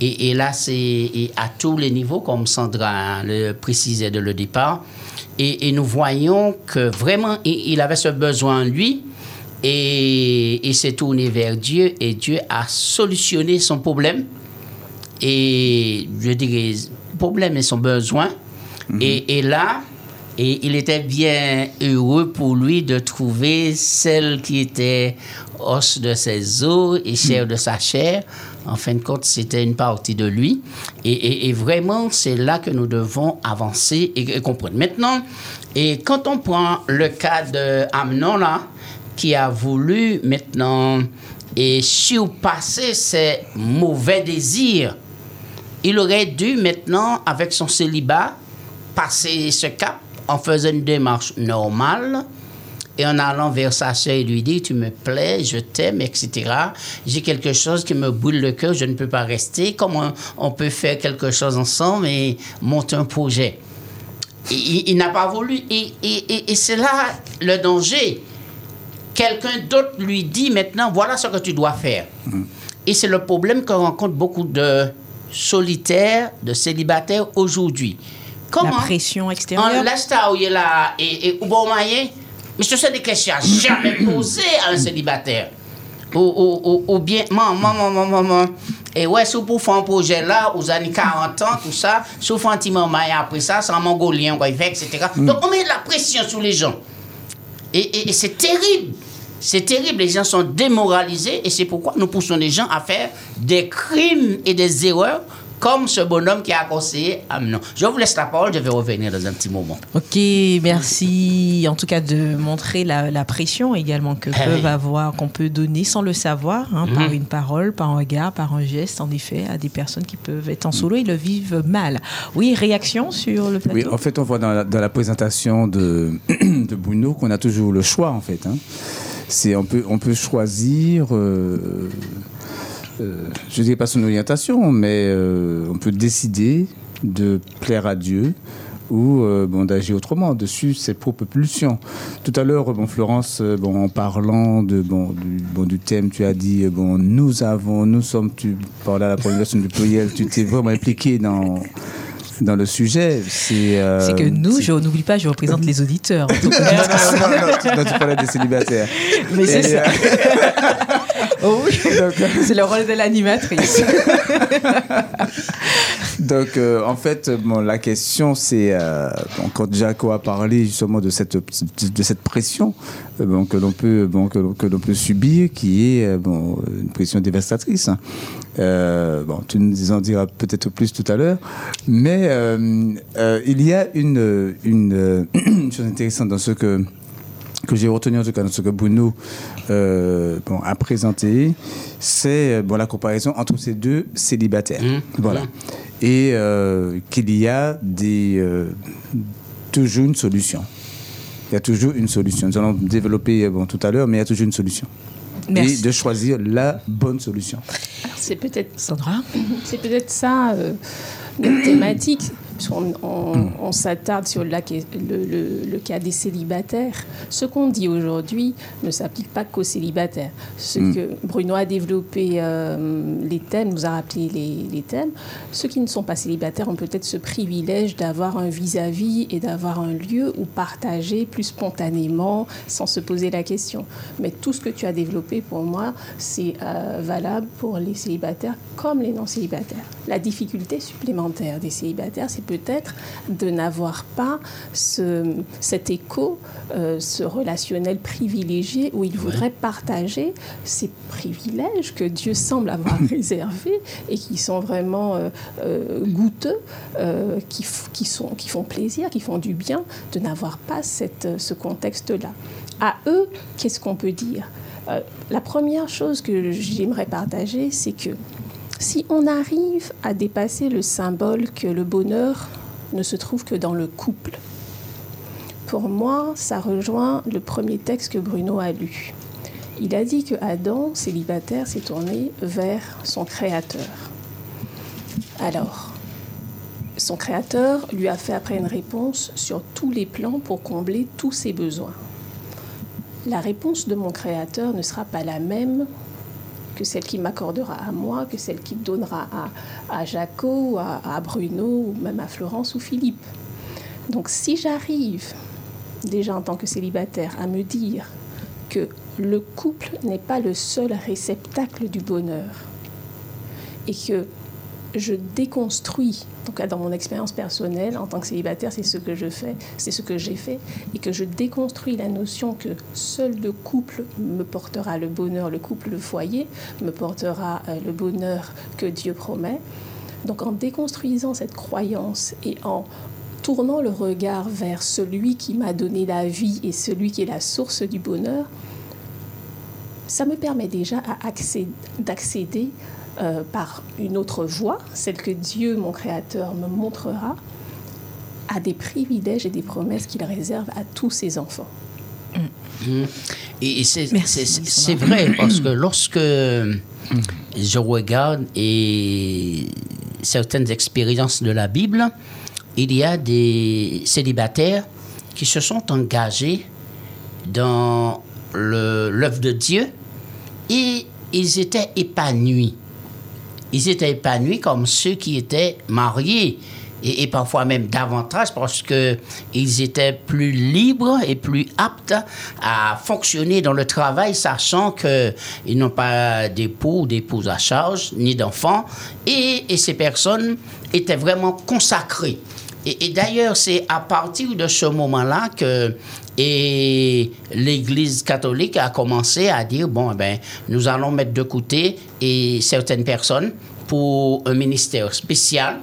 Et, et là, c'est à tous les niveaux, comme Sandra le précisait dès le départ. Et, et nous voyons que vraiment, il, il avait ce besoin en lui. Et il s'est tourné vers Dieu et Dieu a solutionné son problème. Et je dirais, problème et son besoin. Et, et là, et il était bien heureux pour lui de trouver celle qui était os de ses os et chair de sa chair. En fin de compte, c'était une partie de lui. Et, et- et vraiment, c'est là que nous devons avancer et, et comprendre. Maintenant, et quand on prend le cas de Amnon, là, qui a voulu maintenant et surpasser ses mauvais désirs, il aurait dû maintenant, avec son célibat, passer ce cap en faisant une démarche normale et en allant vers sa sœur et lui dire Tu me plais, je t'aime, etc. J'ai quelque chose qui me brûle le cœur, je ne peux pas rester. Comment on peut faire quelque chose ensemble et monter un projet? Il, il- il n'a pas voulu. Et, et- et- et c'est là le danger. Quelqu'un d'autre lui dit maintenant Voilà ce que tu dois faire. Et c'est le problème que rencontrent beaucoup de solitaires, de célibataires aujourd'hui. Comment La pression on extérieure laisse ta ouille là et, et bon moyen. Mais je sais des questions jamais posées à un célibataire. Ou, ou, ou, ou bien, maman, maman, maman. Et ouais, si vous faire un projet là, aux années 40 ans, tout ça, si vous faites un petit moment après ça, c'est un mongolien, il etc. Donc, on met de la pression sur les gens. Et, et- et c'est terrible. C'est terrible. Les gens sont démoralisés et c'est pourquoi nous poussons les gens à faire des crimes et des erreurs comme ce bonhomme qui a conseillé Amnon. Je vous laisse la parole, je vais revenir dans un petit moment. Ok, merci en tout cas de montrer la, la pression également que Ah peuvent oui. avoir, qu'on peut donner sans le savoir, hein, par Mhm. une parole, par un regard, par un geste, en effet, à des personnes qui peuvent être en solo et le vivent mal. Oui, réaction sur le plateau? Oui, en fait, on voit dans la, dans la présentation de, de Bruno qu'on a toujours le choix, en fait. hein. C'est, on, peut, choisir, euh, euh, je ne pas son orientation, mais euh, on peut décider de plaire à Dieu ou d'agir autrement, dessus ses propres pulsions. Tout à l'heure, bon, Florence, bon, en parlant de, bon, du, bon, du thème, tu as dit, bon, nous avons, nous sommes, tu parlais à la prolongation du pluriel, tu t'es vraiment impliqué dans, dans le sujet. C'est euh, C'est que nous, je n'oublie pas, je représente les auditeurs. Donc, non, non, non, non, non, non, tu parlais des célibataires. mais c'est ça. euh, Oh oui, c'est le rôle de l'animatrice. Donc, euh, en fait, bon, la question, c'est euh, bon, quand Jaco a parlé justement de cette, de cette pression euh, bon, que l'on peut, que, l'on- peut subir, qui est euh, une pression dévastatrice. Euh, bon, tu nous en diras peut-être plus tout à l'heure, mais euh, euh, il y a une, une, une chose intéressante dans ce que que j'ai retenu en tout cas dans ce que Bruno bon, a présenté, c'est bon, la comparaison entre ces deux célibataires. Mmh. Voilà. Et euh, qu'il y a des, toujours une solution. Il y a toujours une solution. Nous allons développer bon, tout à l'heure, mais il y a toujours une solution. Merci. Et de choisir la bonne solution. C'est peut-être Sandra C'est peut-être ça euh, notre thématique. Puisqu'on on, on s'attarde sur le, lac- le- le- le cas des célibataires. Ce qu'on dit aujourd'hui ne s'applique pas qu'aux célibataires. Ce Mm. que Bruno a développé euh, les thèmes, nous a rappelé les, les thèmes. Ceux qui ne sont pas célibataires ont peut-être ce privilège d'avoir un vis-à-vis et d'avoir un lieu où partager plus spontanément sans se poser la question. Mais tout ce que tu as développé pour moi, c'est euh, valable pour les célibataires comme les non-célibataires. La difficulté supplémentaire des célibataires, c'est peut-être de n'avoir pas ce, cet écho, euh, ce relationnel privilégié où ils voudraient partager ces privilèges que Dieu semble avoir réservés et qui sont vraiment euh, euh, goûteux, qui, f- qui, sont, qui font plaisir, qui font du bien, de n'avoir pas cette, ce contexte-là. À eux, qu'est-ce qu'on peut dire? La première chose que j'aimerais partager, c'est que si on arrive à dépasser le symbole que le bonheur ne se trouve que dans le couple, pour moi, ça rejoint le premier texte que Bruno a lu. Il a dit que Adam, célibataire, s'est tourné vers son créateur. Alors, son créateur lui a fait après une réponse sur tous les plans pour combler tous ses besoins. La réponse de mon créateur ne sera pas la même que celle qu'il m'accordera à moi, que celle qu'il donnera à, à Jaco, à, à Bruno, ou même à Florence ou Philippe. Donc si j'arrive, déjà en tant que célibataire, à me dire que le couple n'est pas le seul réceptacle du bonheur, et que je déconstruis, en tout cas dans mon expérience personnelle, en tant que célibataire, c'est ce que je fais, c'est ce que j'ai fait, et que je déconstruis la notion que seul le couple me portera le bonheur, le couple, le foyer, me portera euh, le bonheur que Dieu promet. Donc en déconstruisant cette croyance et en tournant le regard vers celui qui m'a donné la vie et celui qui est la source du bonheur, ça me permet déjà d'accéder euh, par une autre voie, celle que Dieu, mon Créateur, me montrera, à des privilèges et des promesses qu'il réserve à tous ses enfants. Et et c'est vrai, parce que lorsque je regarde et certaines expériences de la Bible, il y a des célibataires qui se sont engagés dans le- l'œuvre de Dieu et ils étaient épanouis. Ils étaient épanouis comme ceux qui étaient mariés et, parfois même davantage parce que ils étaient plus libres et plus aptes à fonctionner dans le travail, sachant que ils n'ont pas d'époux ou d'épouse à charge ni d'enfants et, ces personnes étaient vraiment consacrées. Et d'ailleurs, c'est à partir de ce moment-là que et l'Église catholique a commencé à dire bon, ben, nous allons mettre de côté et certaines personnes pour un ministère spécial,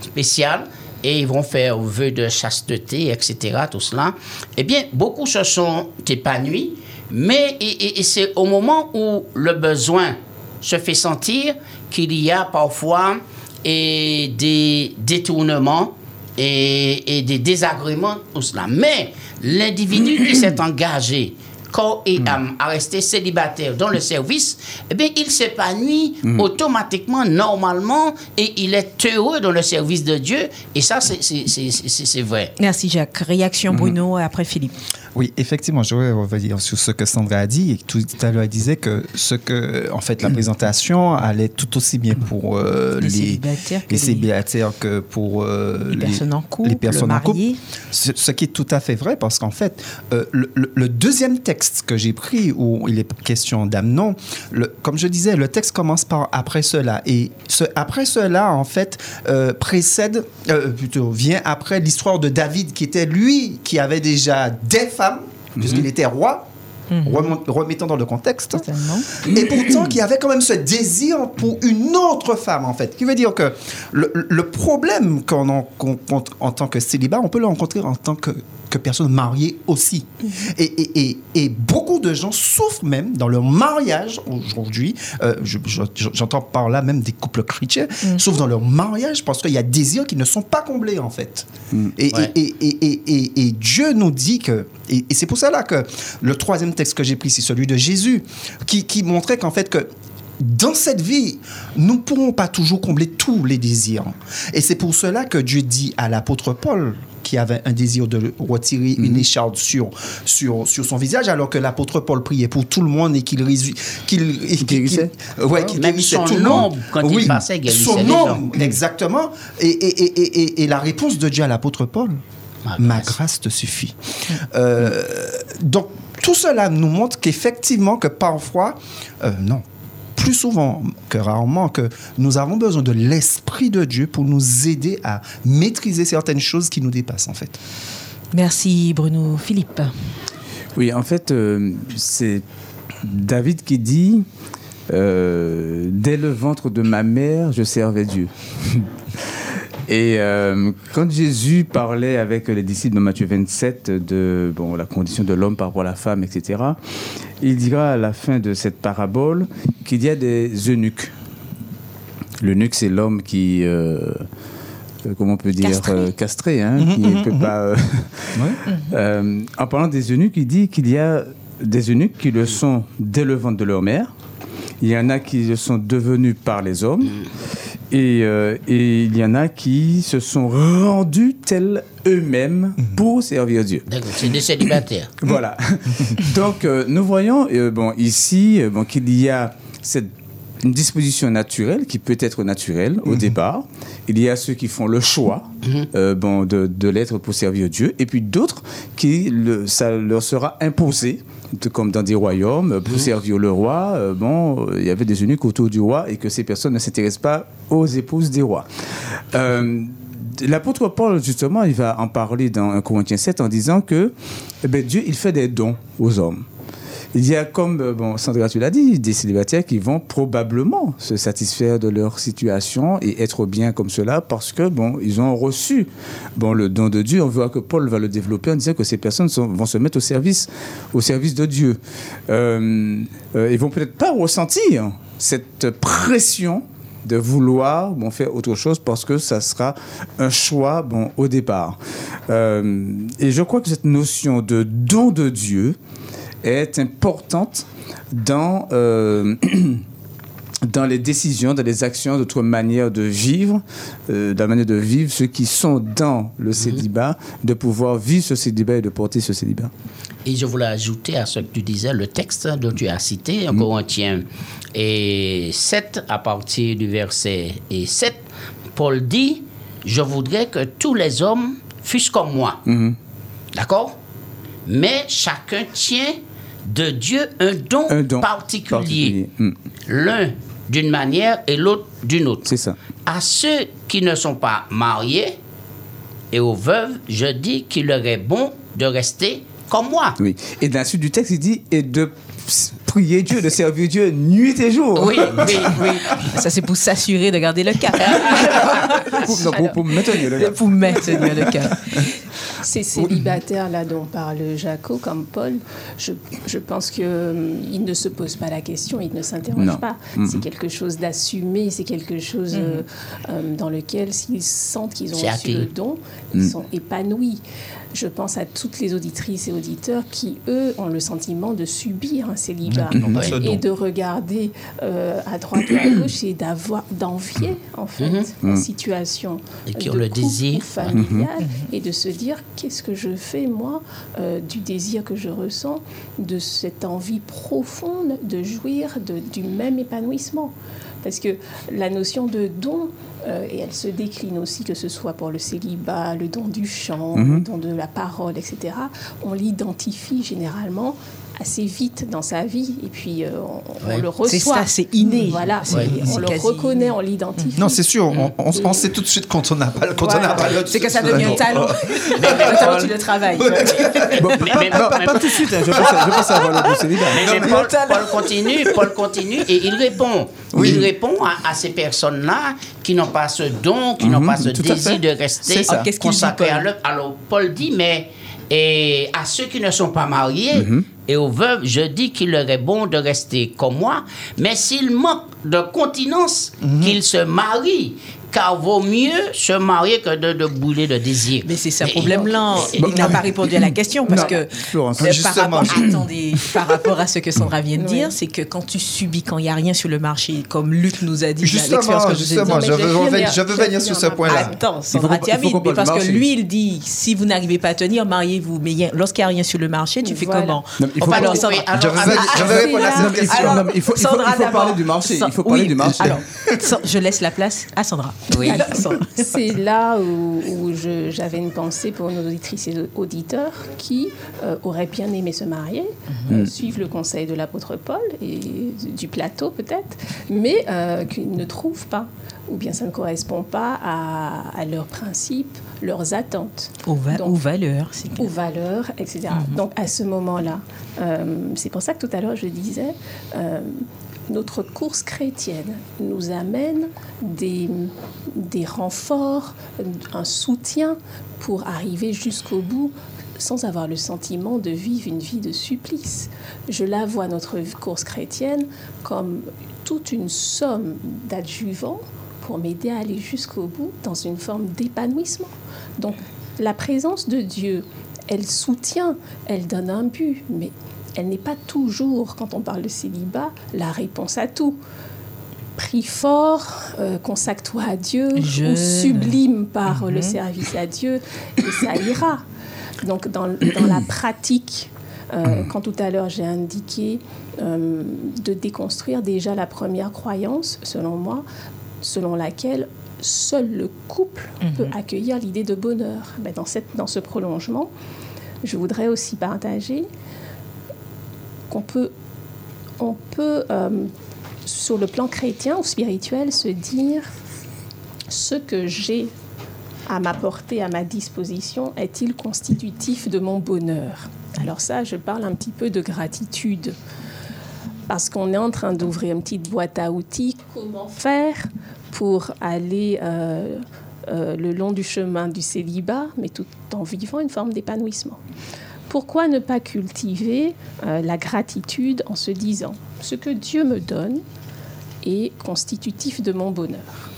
spécial, et ils vont faire vœu de chasteté, etc., tout cela. Eh bien, beaucoup se sont épanouis, mais c'est au moment où le besoin se fait sentir qu'il y a parfois et des détournements et, et des désagréments, tout cela. Mais l'individu qui s'est engagé corps et âme à rester célibataire dans le service, eh bien, il s'épanouit automatiquement, normalement, et il est heureux dans le service de Dieu. Et ça, c'est- vrai. Merci Jacques. Réaction Bruno et après Philippe. Oui, effectivement, je voudrais revenir sur ce que Sandra a dit. Et tout à l'heure, elle disait que ce que, en fait, la présentation allait tout aussi bien pour euh, Les les, célibataires que les les- célibataires que pour euh, Les personnes en couple, les personnes en couple. mariées. Ce, ce qui est tout à fait vrai, parce qu'en fait, euh, le, le- le deuxième texte que j'ai pris, où il est question d'Amnon, comme je disais, le texte commence par après cela. Et ce après cela, en fait, précède, plutôt, vient après l'histoire de David, qui était lui, qui avait déjà femmes, puisqu'il était roi. remont- Remettant dans le contexte. Totalement. Et pourtant, qu'il y avait quand même ce désir pour une autre femme, en fait. Qui veut dire que le, le problème qu'on en- qu'on rencontre en tant que célibat, on peut le rencontrer en tant que, que personne mariée aussi. Et, et- et- et beaucoup de gens souffrent même dans leur mariage aujourd'hui. euh, je- je- J'entends par là même des couples chrétiens, souffrent dans leur mariage parce qu'il y a des désirs qui ne sont pas comblés, en fait. Et, Ouais. et- et, et, et- et Dieu nous dit que, et, et c'est pour cela que le troisième texte que j'ai pris, c'est celui de Jésus, qui, qui montrait qu'en fait que dans cette vie, nous ne pourrons pas toujours combler tous les désirs. Et c'est pour cela que Dieu dit à l'apôtre Paul, qui avait un désir de retirer une écharde sur, sur, sur son visage, alors que l'apôtre Paul priait pour tout le monde et qu'il résu- qu'il qu'il- guérissait qu'il- ouais, qu'il Même guérissait son tout le monde. ombre, quand il passait, guérissait son les gens. ombre, exactement. Et, et, et, et, et- et la réponse de Dieu à l'apôtre Paul, Ma ma grâce. grâce te suffit. Euh, donc, tout cela nous montre qu'effectivement, que parfois, euh, non, plus souvent que rarement, que nous avons besoin de l'Esprit de Dieu pour nous aider à maîtriser certaines choses qui nous dépassent, en fait. Merci Bruno. Philippe. Oui, en fait, euh, c'est David qui dit euh, Dès le ventre de ma mère, je servais Dieu. Et euh, quand Jésus parlait avec les disciples de Matthieu 27 de bon, la condition de l'homme par rapport à la femme, etc., il dira à la fin de cette parabole qu'il y a des eunuques. L'eunuque, c'est l'homme qui. euh, euh, comment on peut dire Castré. euh, castré, hein, qui ne peut pas. euh, euh, en parlant des eunuques, il dit qu'il y a des eunuques qui le sont dès le ventre de leur mère. Il y en a qui le sont devenus par les hommes. Et, euh, et il y en a qui se sont rendus tels eux-mêmes pour servir Dieu. D'accord, c'est des célibataires. Voilà. Donc, euh, nous voyons euh, bon, ici euh, bon, qu'il y a cette, une disposition naturelle qui peut être naturelle au départ. Il y a ceux qui font le choix euh, bon, de, de l'être pour servir Dieu, et puis d'autres qui le, ça leur sera imposé. Comme dans des royaumes, pour servir le roi, euh, bon, il y avait des eunuques autour du roi et que ces personnes ne s'intéressent pas aux épouses des rois. Euh, L'apôtre Paul, justement, il va en parler dans 1 Corinthiens 7 en disant que eh ben, Dieu, il fait des dons aux hommes. Il y a, comme euh, bon, Sandra, tu l'as dit, des célibataires qui vont probablement se satisfaire de leur situation et être bien comme cela parce que, bon, ils ont reçu bon, le don de Dieu. On voit que Paul va le développer en disant que ces personnes vont se mettre au service, au service de Dieu. Euh, euh, ils vont peut-être pas ressentir cette pression de vouloir bon, faire autre chose parce que ça sera un choix bon, au départ. Euh, et je crois que cette notion de don de Dieu est importante dans, euh, dans les décisions, dans les actions, d'autres manières de vivre, euh, dans la manière de vivre ceux qui sont dans le célibat, de pouvoir vivre ce célibat et de porter ce célibat. Et je voulais ajouter à ce que tu disais, le texte dont tu as cité, en Corinthiens et 7, à partir du verset et 7, Paul dit, je voudrais que tous les hommes fussent comme moi. D'accord? Mais chacun tient de Dieu un don, Un don particulier. particulier. Mm. L'un d'une manière et l'autre d'une autre. C'est ça. À ceux qui ne sont pas mariés et aux veuves, je dis qu'il leur est bon de rester comme moi. Oui. Et dans la suite du texte, il dit et de prier Dieu, de servir Dieu nuit et jour. Oui, oui, oui. Ça, c'est pour s'assurer de garder le cap. Pour, non, pour- pour maintenir le gars. pour maintenir le cap. Ces célibataires-là dont parle Jaco, comme Paul, je, je pense qu'ils ne se posent pas la question, ils ne s'interrogent pas. Mhm. C'est quelque chose d'assumé, c'est quelque chose euh, euh, dans lequel, s'ils sentent qu'ils ont reçu le don, ils sont épanouis. Je pense à toutes les auditrices et auditeurs qui, eux, ont le sentiment de subir un célibat Mhm. ce et de regarder euh, à droite ou à gauche et d'avoir d'envier en fait la situation Et qui ont le désir. familial et de se dire qu'est-ce que je fais moi euh, du désir que je ressens de cette envie profonde de jouir de- du même épanouissement. Parce que la notion de don euh, et elle se décline aussi que ce soit pour le célibat le don du chant le don de la parole etc on l'identifie généralement assez vite dans sa vie et puis euh, on, on Ouais. le reçoit C'est ça, c'est inné. voilà Ouais. on le quasi reconnaît inné. on l'identifie Non, c'est sûr, on, on- on sait tout de suite quand on n'a pas, quand on Voilà. n'a pas le- C'est que ça devient un talent. Le talent, tu le travailles. Bon, pas, mais- pas- pas- pas tout de suite, hein, je pense, je pense avoir le bon célibat. Mais, mais Paul, Paul continue, Paul continue et il répond. Oui. Il répond à, à ces personnes-là qui n'ont pas ce don, qui n'ont pas ce tout à désir de rester consacrés à Paul l'œuvre. Alors Paul dit, mais et à ceux qui ne sont pas mariés et aux veuves, je dis qu'il leur est bon de rester comme moi, mais s'ils manquent de continence, qu'ils se marient. Car vaut mieux se marier que de, de brûler de désir. Mais c'est ça le problème-là. Il n'a pas répondu à la question parce Non, que Florence, euh, par, rapport, je- attendez, par rapport à ce que Sandra vient de Oui. dire, c'est que quand tu subis, quand il n'y a rien sur le marché, comme Luc nous a dit, l'expérience Justement, que je vous ai dit, justement, je veux, revenir- je veux venir sur ce point-là. Attends, Sandra vite, mais parce que lui, il dit si vous n'arrivez pas à tenir, mariez-vous. Mais il y a- lorsqu'il n'y a rien sur le marché, tu fais comment? Non, il faut alors, Sandra, Je répondre à cette question. il parler du marché. Il faut parler du marché. Alors, je laisse la place à Sandra. Oui. C'est là où, j'avais une pensée pour nos auditrices et auditeurs qui euh, auraient bien aimé se marier, euh, suivre le conseil de l'apôtre Paul et du plateau peut-être, mais euh, qu'ils ne trouvent pas, ou bien ça ne correspond pas à, à leurs principes, leurs attentes. Aux, va- Donc, aux valeurs. c'est aux valeurs, etc. Donc à ce moment-là, euh, c'est pour ça que tout à l'heure je disais, notre course chrétienne nous amène des, des renforts, un soutien pour arriver jusqu'au bout sans avoir le sentiment de vivre une vie de supplice. Je la vois, notre course chrétienne, comme toute une somme d'adjuvants pour m'aider à aller jusqu'au bout dans une forme d'épanouissement. Donc la présence de Dieu, elle soutient, elle donne un but, mais elle n'est pas toujours, quand on parle de célibat, la réponse à tout. Prie fort, euh, consacre-toi à Dieu, Jeûne. ou sublime par le service à Dieu, et ça ira. Donc dans, dans la pratique, euh, quand tout à l'heure j'ai indiqué euh, de déconstruire déjà la première croyance, selon moi, selon laquelle seul le couple peut accueillir l'idée de bonheur. Ben, dans, cette, dans ce prolongement, je voudrais aussi partager qu'on peut, on peut euh, sur le plan chrétien ou spirituel, se dire ce que j'ai à m'apporter à ma disposition est-il constitutif de mon bonheur? Alors ça, je parle un petit peu de gratitude. Parce qu'on est en train d'ouvrir une petite boîte à outils. Comment faire pour aller euh, euh, le long du chemin du célibat, mais tout en vivant une forme d'épanouissement? Pourquoi ne pas cultiver euh, la gratitude en se disant ce que Dieu me donne est constitutif de mon bonheur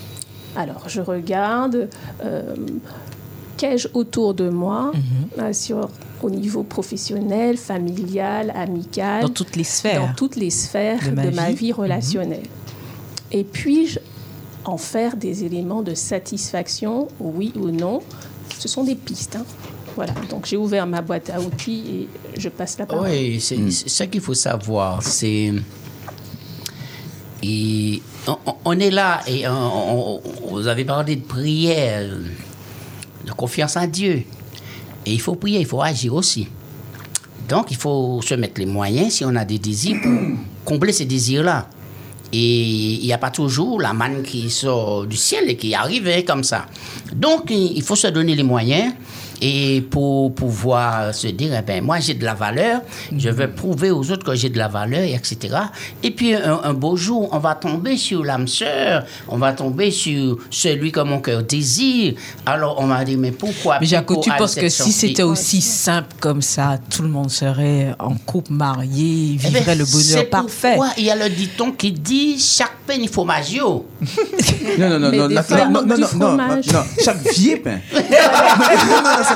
Alors, je regarde. euh, Qu'ai-je autour de moi, euh, sur, au niveau professionnel, familial, amical Dans toutes les sphères. dans toutes les sphères de de ma ma, vie. relationnelle. Et puis-je en faire des éléments de satisfaction, oui ou non? Ce sont des pistes. hein. Voilà, donc j'ai ouvert ma boîte à outils et je passe la parole. Oui, c'est c'est ça qu'il faut savoir. C'est. Et on, est là et on- on- on- vous avez parlé de prière, de confiance en Dieu. Et il faut prier, il faut agir aussi. Donc il faut se mettre les moyens si on a des désirs pour combler ces désirs-là. Et il n'y a pas toujours la manne qui sort du ciel et qui arrive hein, comme ça. Donc il faut se donner les moyens et pour pouvoir se dire, eh ben, moi j'ai de la valeur, je vais prouver aux autres que j'ai de la valeur, etc. Et puis un, un beau jour, on va tomber sur l'âme sœur, on va tomber sur celui que mon cœur désire. Alors on m'a dit, mais pourquoi Mais Jaco, tu penses que si c'était aussi simple comme ça, tout le monde serait en couple marié, Eh ben, vivrait le bonheur c'est parfait? pourquoi il y a le dicton qui dit chaque peine il faut magio. Non, non, non, Mais non, des la- fois, non, il non, manque non, du non, non, fromage. non, chaque vieux pain. Non,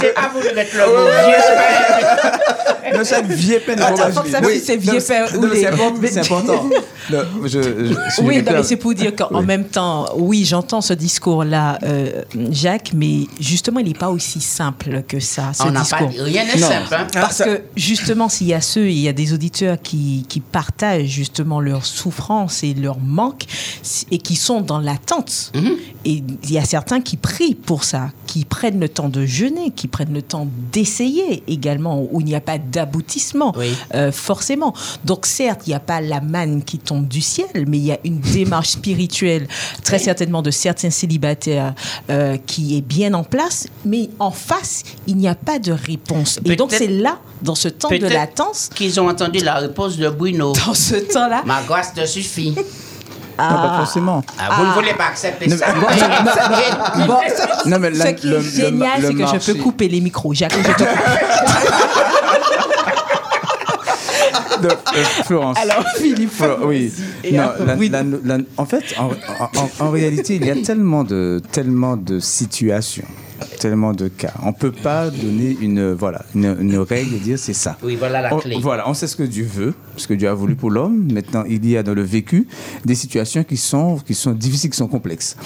j'ai pas voulu mettre le mot vieux, c'est Non, chaque vieux pain. Attends, faut que ça c'est vieux Non, c'est important. Non, je, Oui, c'est pour dire qu'en Oui. même temps, oui, j'entends ce discours-là, euh, Jacques, mais justement, il n'est pas aussi simple que ça, ce On n'a pas discours. rien n'est simple. hein. Parce que justement, s'il y a ceux, il y a des auditeurs qui, qui partagent justement leur souffrance et leur manque et qui sont dans l'attente. Et il y a certains qui prient pour ça, qui prennent le temps de jeûner, qui prennent le temps d'essayer également, où il n'y a pas d'aboutissement, Oui. euh, forcément. Donc certes, il n'y a pas la manne qui tombe du ciel, mais il y a une démarche spirituelle, très certainement de certains célibataires, euh, qui est bien en place, mais en face, il n'y a pas de réponse. Et donc c'est là, dans ce temps de latence, Qu'ils ont entendu la réponse de Bruno. dans ce temps-là, Ma grâce te suffit. Non, pas forcément. Ah, vous ne voulez pas accepter Non, ça. mais- Mais- Bon, Non, mais la- ce qui le- est le- génial, c'est que marché- je peux couper les micros. Jacques, je te de euh, Florence. Alors, Philippe, Flo- oui. Non, la- oui. la- la- en fait, en, en- en réalité, il y a tellement de, tellement de situations, tellement de cas. On ne peut pas donner une, voilà, une, une règle et dire c'est ça. Oui, voilà la On- clé. voilà, on sait ce que Dieu veut, ce que Dieu a voulu pour l'homme. Maintenant, il y a dans le vécu des situations qui sont, qui sont difficiles, qui sont complexes.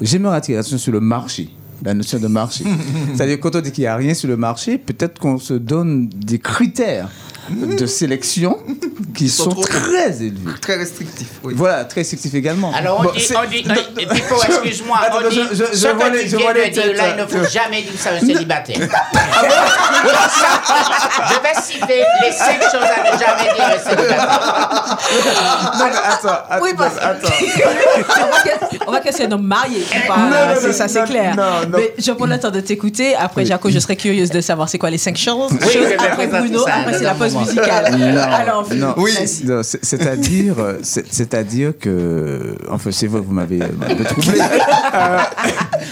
J'aimerais attirer l'attention sur le marché. La notion de marché. C'est-à-dire, quand on dit qu'il n'y a rien sur le marché, peut-être qu'on se donne des critères de sélection qui sont sont, trop- très élevés. Très restrictif. Oui. Voilà, très restrictif également. Alors on Bon, dit, on dit, on- Pipo, excuse-moi, on dit, je- je- ce que tu je viens de dire là, il ne euh, faut jamais dire ça à un célibataire. Je vais citer les cinq choses à ne jamais dire à un célibataire. Non, mais attends, attends, Oui, parce- attends. on va que- on va que c'est un homme marié. Pas- Non, non, c'est non, ça, c'est clair. non, non. Mais je prends le temps de t'écouter. Après, Jaco, je serais curieuse de savoir c'est quoi les cinq choses. après Bruno, ça après c'est la pause musicale. Non, Alors, Oui. c'est-à-dire, euh, c'est- c'est-à-dire que, enfin, c'est vrai, vous m'avez un peu troublé.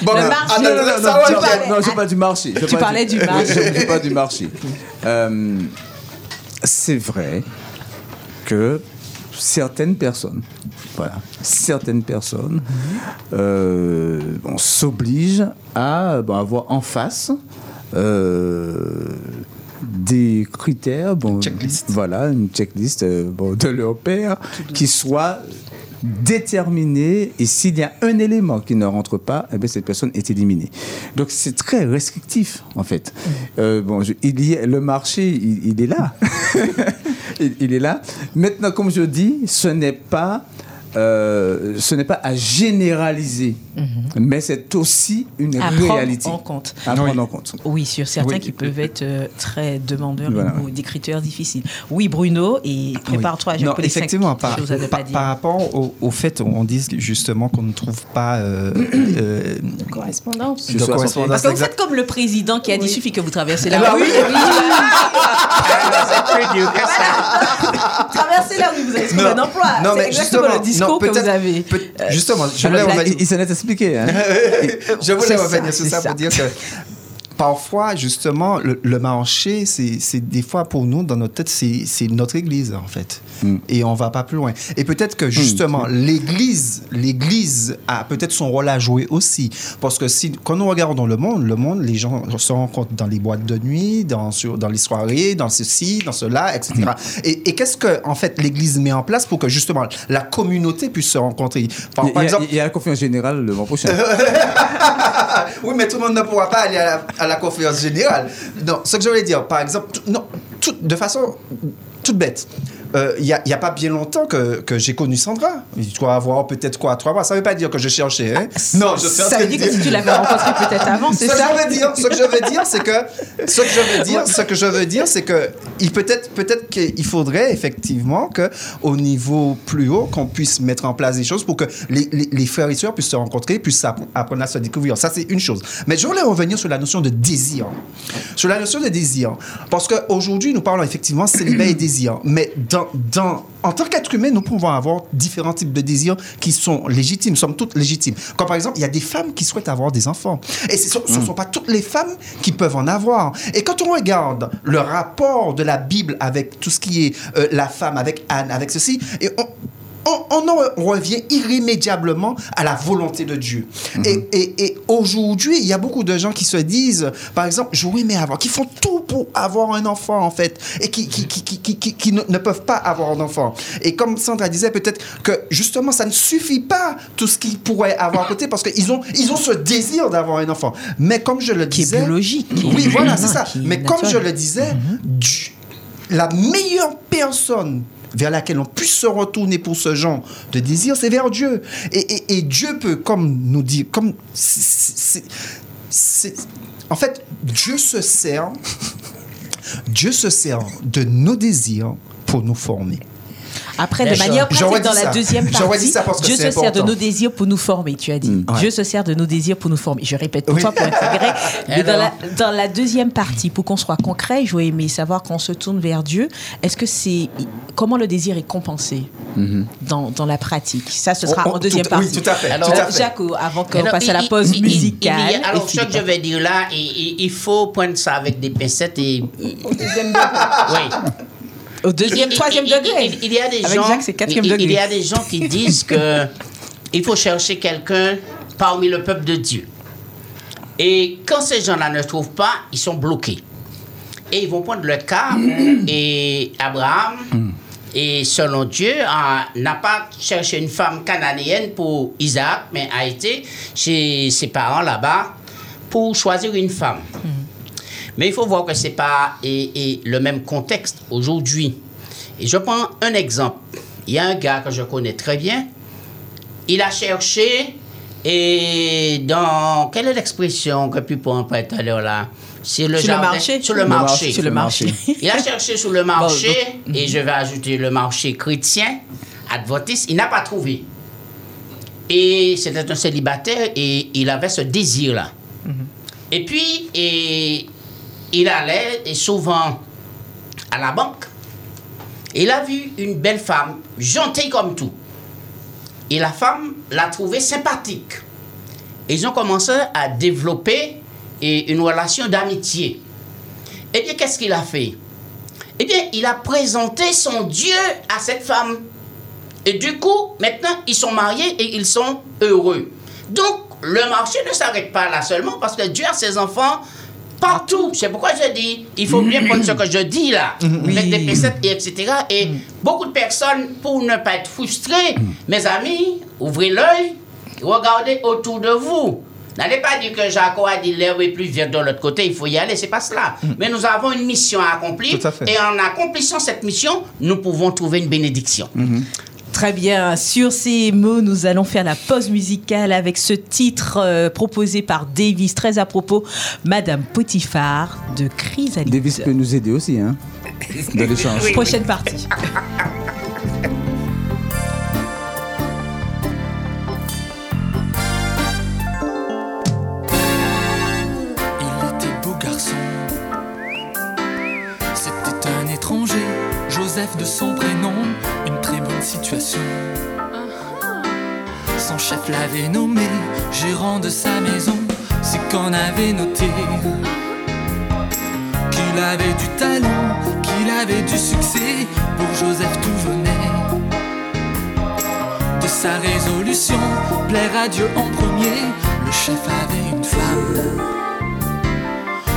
Bon, Le mais- marché. ah, non, non, non, non, ça non, va, je non, parle du marché. Je Tu parlais du marché. Je, parle du marché. Euh, c'est vrai que certaines personnes, voilà, certaines personnes, euh, on s'oblige à bon, avoir en face euh, des critères, bon, Checklist. voilà, une checklist euh, bon, de leur père qui soit déterminée et s'il y a un élément qui ne rentre pas, eh bien, cette personne est éliminée. Donc c'est très restrictif en fait. Euh, bon, je- il y a, le marché, il, il est là. il, il est là. Maintenant, comme je dis, ce n'est pas euh, ce n'est pas à généraliser, mais c'est aussi une À prendre réalité en compte. à prendre en compte. Oui, sur certains Oui. qui peuvent être euh, très demandeurs Voilà. ou des critères difficiles. Oui, Bruno, et prépare-toi, Oui. j'ai Non, effectivement, par, à par- pas dire. par rapport au, au fait, on dit justement qu'on ne trouve pas euh, euh, Correspondance. De à correspondance Parce que vous faites comme le président qui a dit il suffit que vous traversez la bah rue. que ça. Traversez la rue, vous allez trouver Non, un emploi. non, mais justement, le non, que vous peut-être- avez. euh, justement, je le voulais revenir- Il, s'en est expliqué. Hein. je voulais revenir sur ça. pour dire que parfois, justement, le, le marché, c'est des fois pour nous, dans notre tête, c'est notre église, en fait. Mm. Et on va pas plus loin. Et peut-être que, justement, l'église, l'église a peut-être son rôle à jouer aussi. Parce que si, quand nous regardons le monde, le monde, les gens se rencontrent dans les boîtes de nuit, dans, sur, dans les soirées, dans ceci, dans cela, etc. Et, et qu'est-ce que, en fait, l'église met en place pour que, justement, la communauté puisse se rencontrer? Par, Il y, par a- exemple, il y a la conférence générale le mois prochain. oui, mais tout le monde ne pourra pas aller à la, à la conférence générale. Non, ce que je voulais dire, par exemple, non, de façon toute bête. Euh, il n'y a, il y a pas bien longtemps que, que j'ai connu Sandra. Il doit avoir peut-être quoi, trois mois. Ça ne veut pas dire que je cherchais. Hein? non, je suis en Ça veut dire que si tu l'avais rencontré peut-être avant, c'est ce que ça je veux dire, ce que je veux dire, c'est que ce que je veux dire, ce que je veux dire, c'est que il peut-être peut-être qu'il faudrait effectivement que au niveau plus haut qu'on puisse mettre en place des choses pour que les, les, les frères et sœurs puissent se rencontrer, puissent app- apprendre à se découvrir. Ça c'est une chose. Mais je voulais revenir sur la notion de désir, sur la notion de désir, parce qu'aujourd'hui nous parlons effectivement célibat et désir, mais dans dans en tant qu'être humain, nous pouvons avoir différents types de désirs qui sont légitimes, somme toute légitimes. Comme par exemple, il y a des femmes qui souhaitent avoir des enfants. Et ce ne sont pas toutes les femmes qui peuvent en avoir. Et quand on regarde le rapport de la Bible avec tout ce qui est euh, la femme, avec Anne, avec ceci, et on, on, on en revient irrémédiablement à la volonté de Dieu. Et, et- et aujourd'hui, il y a beaucoup de gens qui se disent, par exemple, j'aurais aimé avoir, qui font tout pour avoir un enfant, en fait, et qui, qui, qui, qui, qui- qui- qui ne, ne peuvent pas avoir un enfant. Et comme Sandra disait, peut-être que justement, ça ne suffit pas tout ce qu'ils pourraient avoir à côté, parce qu'ils ont, ils ont ce désir d'avoir un enfant. Mais comme je le Qui est disais... biologique, qui est Oui, voilà, c'est ça. Mais comme je le disais, Dieu- la meilleure personne vers laquelle on puisse se retourner pour ce genre de désir, c'est vers Dieu. Et, Dieu peut, comme nous dit, comme en fait, Dieu se sert, Dieu se sert de nos désirs pour nous former. Après, de manière pratique, dans la ça. deuxième partie, dit ça parce que Dieu se sert de nos désirs pour nous former, tu as dit. Mm. Dieu se sert de nos désirs pour nous former. Je répète pour Oui. toi pour intégrer. Mais dans la, Alors dans la deuxième partie, pour qu'on soit concret, j'aurais aimé savoir qu'on se tourne vers Dieu. Est-ce que c'est. Comment le désir est compensé dans, dans la pratique Ça, ce sera Oh, oh, en deuxième tout- partie. Oui, tout à fait. Alors, tout à Euh, fait. Jacques, avant qu'on passe à la pause musicale. a- alors, ce que je vais dire là, il, faut prendre ça avec des pincettes et. oui. Au deuxième, troisième degré. Il, il y a des Avec gens. Jacques, c'est quatrième il, degré. il y a des gens qui disent que il faut chercher quelqu'un parmi le peuple de Dieu. Et quand ces gens-là ne trouvent pas, ils sont bloqués. Et ils vont prendre le cas où et Abraham, et selon Dieu, a- n'a pas cherché une femme cananéenne pour Isaac, mais a été chez ses parents là-bas pour choisir une femme. Mais il faut voir que ce n'est pas et, et le même contexte aujourd'hui. Et je prends un exemple. Il y a un gars que je connais très bien. Il a cherché et dans... Quelle est l'expression que Pupon emploie tout à l'heure là? Sur le, Sur le jardin- marché. Sur le Le marché. marché. Sur le marché. Il a cherché sur le marché, et je vais ajouter le marché chrétien, adventiste, il n'a pas trouvé. Et c'était un célibataire et il avait ce désir-là. Et puis, et, il allait souvent à la banque. Il a vu une belle femme, gentille comme tout. Et la femme l'a trouvé sympathique. Ils ont commencé à développer une relation d'amitié. Eh bien, qu'est-ce qu'il a fait? Eh bien, il a présenté son Dieu à cette femme. Et du coup, maintenant, ils sont mariés et ils sont heureux. Donc, le marché ne s'arrête pas là seulement parce que Dieu a ses enfants partout. C'est pourquoi je dis, il faut bien prendre ce que je dis là, avec des pincettes et etc. Et beaucoup de personnes, pour ne pas être frustrées, mes amis, ouvrez l'œil, regardez autour de vous. N'allez pas dire que Jaco a dit l'herbe est plus verte de l'autre côté, il faut y aller, c'est pas cela. Mais nous avons une mission à accomplir. Tout à fait. Et en accomplissant cette mission, nous pouvons trouver une bénédiction. Très bien. Sur ces mots, nous allons faire la pause musicale avec ce titre euh, proposé par Davis, très à propos, Madame Potiphar de Chrysalide. Davis peut nous aider aussi, hein, dans l'échange. Prochaine partie. Son chef l'avait nommé gérant de sa maison, c'est qu'on avait noté qu'il avait du talent, qu'il avait du succès. Pour Joseph, tout venait de sa résolution, plaire à Dieu en premier. Le chef avait une femme.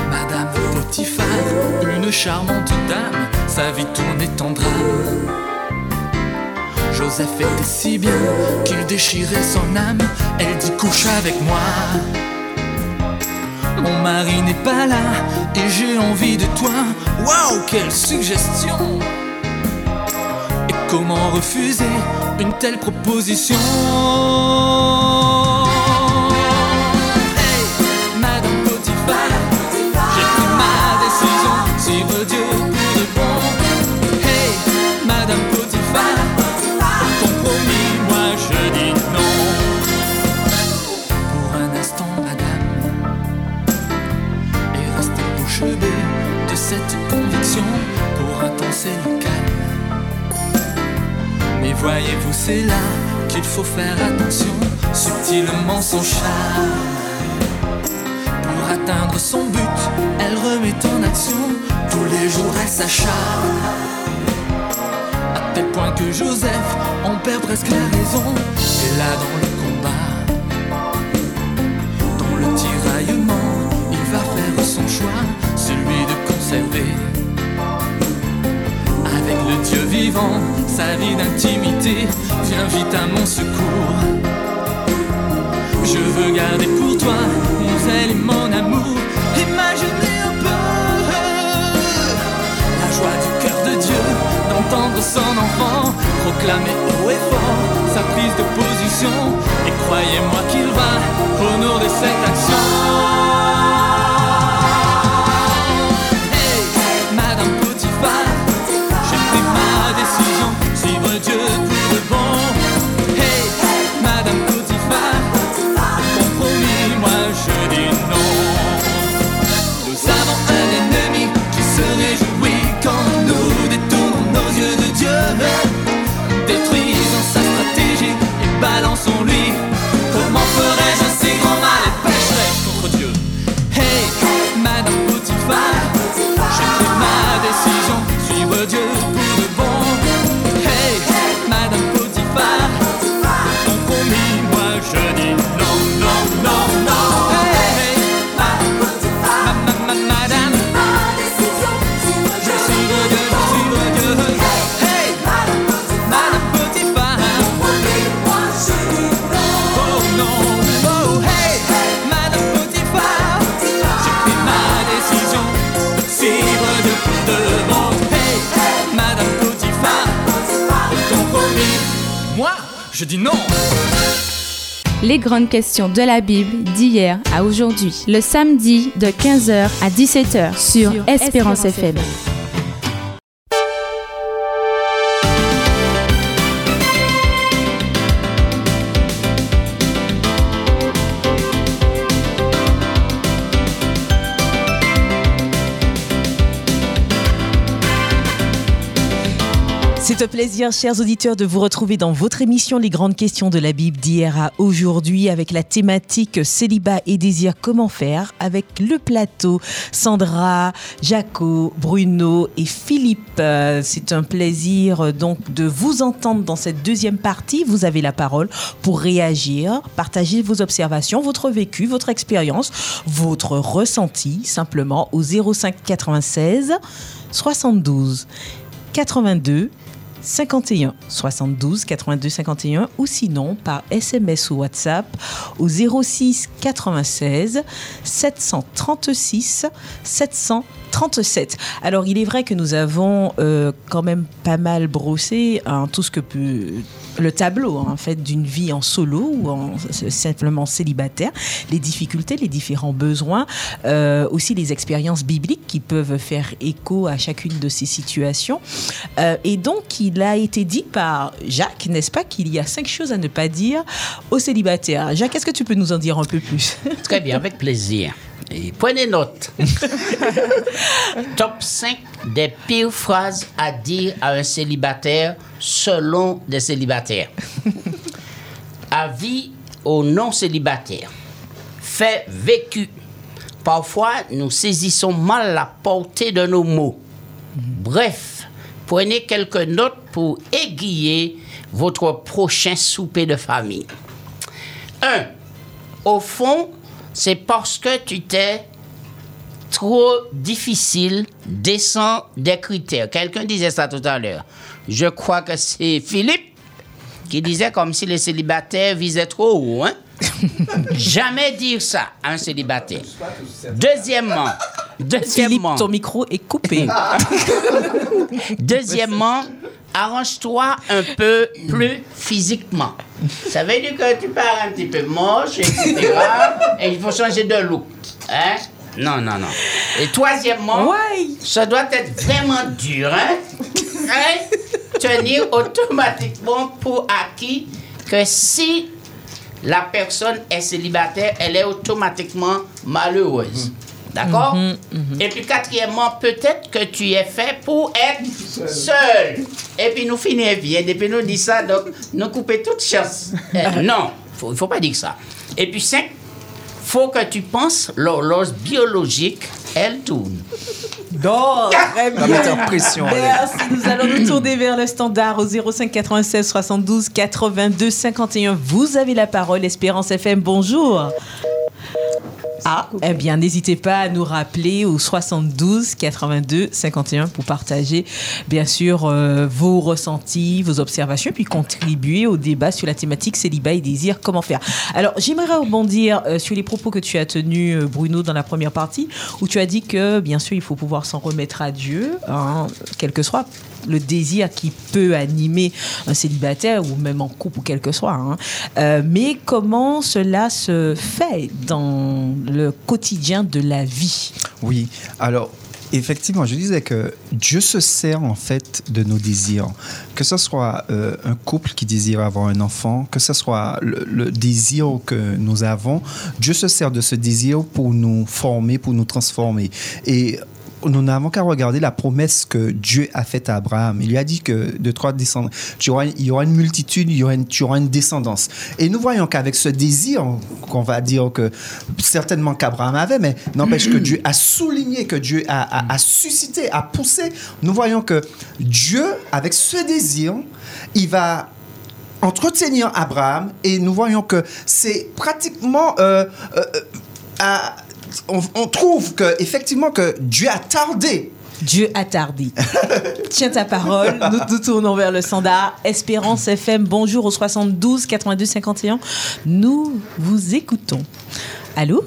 Madame Potiphar, une charmante dame, sa vie tournait en drame. Joseph était si bien qu'il déchirait son âme. Elle dit couche avec moi. Mon mari n'est pas là et j'ai envie de toi. Waouh, quelle suggestion! Comment refuser une telle proposition? Voyez-vous, c'est là qu'il faut faire attention, subtilement son charme. Pour atteindre son but, elle remet en action, tous les jours elle s'acharne. À tel point que Joseph en perd presque la raison, et là dans le combat, dans le tiraillement, il va faire son choix, celui de conserver le Dieu vivant, sa vie d'intimité vient vite à mon secours. Je veux garder pour toi mon zèle et mon amour. Imaginez un peu la joie du cœur de Dieu d'entendre son enfant proclamer haut et fort sa prise de position. Et croyez-moi qu'il va honorer cette action. Les grandes questions de la Bible d'hier à aujourd'hui. Le samedi de 15h à 17h sur, Espérance FM. Plaisir, chers auditeurs, de vous retrouver dans votre émission Les grandes questions de la Bible d'hier à aujourd'hui avec la thématique célibat et désir, comment faire avec le plateau Sandra, Jaco, Bruno et Philippe. Euh, C'est un plaisir euh, donc de vous entendre dans cette deuxième partie. Vous avez la parole pour réagir, partager vos observations, votre vécu, votre expérience, votre ressenti simplement au 05 96 72 82 51 72 82 51 ou sinon par SMS ou WhatsApp au 06 96 736 737. Alors il est vrai que nous avons euh, quand même pas mal brossé hein, tout ce que peut le tableau en fait d'une vie en solo ou en simplement célibataire, les difficultés, les différents besoins, euh, aussi les expériences bibliques qui peuvent faire écho à chacune de ces situations. Euh, et donc il a été dit par Jacques, n'est-ce pas, qu'il y a cinq choses à ne pas dire aux célibataires. Jacques, est-ce que tu peux nous en dire un peu plus? Très bien, avec plaisir. Et prenez note. Top 5 des pires phrases à dire à un célibataire selon des célibataires. Avis aux non-célibataires. Fait vécu. Parfois, nous saisissons mal la portée de nos mots. Bref, prenez quelques notes pour aiguiller votre prochain souper de famille. 1. Au fond, c'est parce que tu t'es trop difficile, descend des critères. Quelqu'un disait ça tout à l'heure. Je crois que c'est Philippe qui disait comme si les célibataires visaient trop haut. Hein? Jamais dire ça à un célibataire. Deuxièmement, Philippe, deuxièmement, ton micro est coupé. Deuxièmement, arrange-toi un peu plus physiquement. Ça veut dire que tu pars un petit peu moche, etc. et il faut changer de look. Hein? Non, non, non. Et troisièmement, Ouais. ça doit être vraiment dur, hein? Hein? Tenir automatiquement pour acquis que si la personne est célibataire, elle est automatiquement malheureuse. D'accord? Et puis quatrièmement, peut-être que tu es fait pour être seul. Et puis nous finissons bien. Depuis nous dit ça, donc nous couper toute chance. Euh, non, il ne faut pas dire ça. Et puis cinq, faut que tu penses l'horloge biologique, elle tourne. Bon, très bien. Merci. Nous allons nous tourner vers le standard au 05 96 72 82 51. Vous avez la parole, Espérance FM. Bonjour. Ah, eh bien, n'hésitez pas à nous rappeler au 72 82 51 pour partager, bien sûr, euh, vos ressentis, vos observations, puis contribuer au débat sur la thématique célibat et désir, comment faire. Alors, j'aimerais rebondir euh, sur les propos que tu as tenus, euh, Bruno, dans la première partie, où tu as dit que, bien sûr, il faut pouvoir s'en remettre à Dieu, hein, quel que soit le désir qui peut animer un célibataire ou même en couple ou quel que soit. hein. Euh, mais comment cela se fait dans le quotidien de la vie? Oui, alors effectivement, je disais que Dieu se sert en fait de nos désirs. Que ce soit euh, un couple qui désire avoir un enfant, que ce soit le, le désir que nous avons, Dieu se sert de ce désir pour nous former, pour nous transformer. Et nous n'avons qu'à regarder la promesse que Dieu a faite à Abraham. Il lui a dit que de trois descendants, il y aura une multitude, il y aura une, tu auras une descendance. Et nous voyons qu'avec ce désir, qu'on va dire que certainement qu'Abraham avait, mais n'empêche que Dieu a souligné, que Dieu a suscité, a poussé, nous voyons que Dieu, avec ce désir, il va entretenir Abraham et nous voyons que c'est pratiquement euh, euh, euh, à- on, on trouve que effectivement que Dieu a tardé Dieu a tardé. Tiens ta parole. Nous nous tournons vers le standard. Espérance FM, bonjour au 72 82 51. Nous vous écoutons. Allô?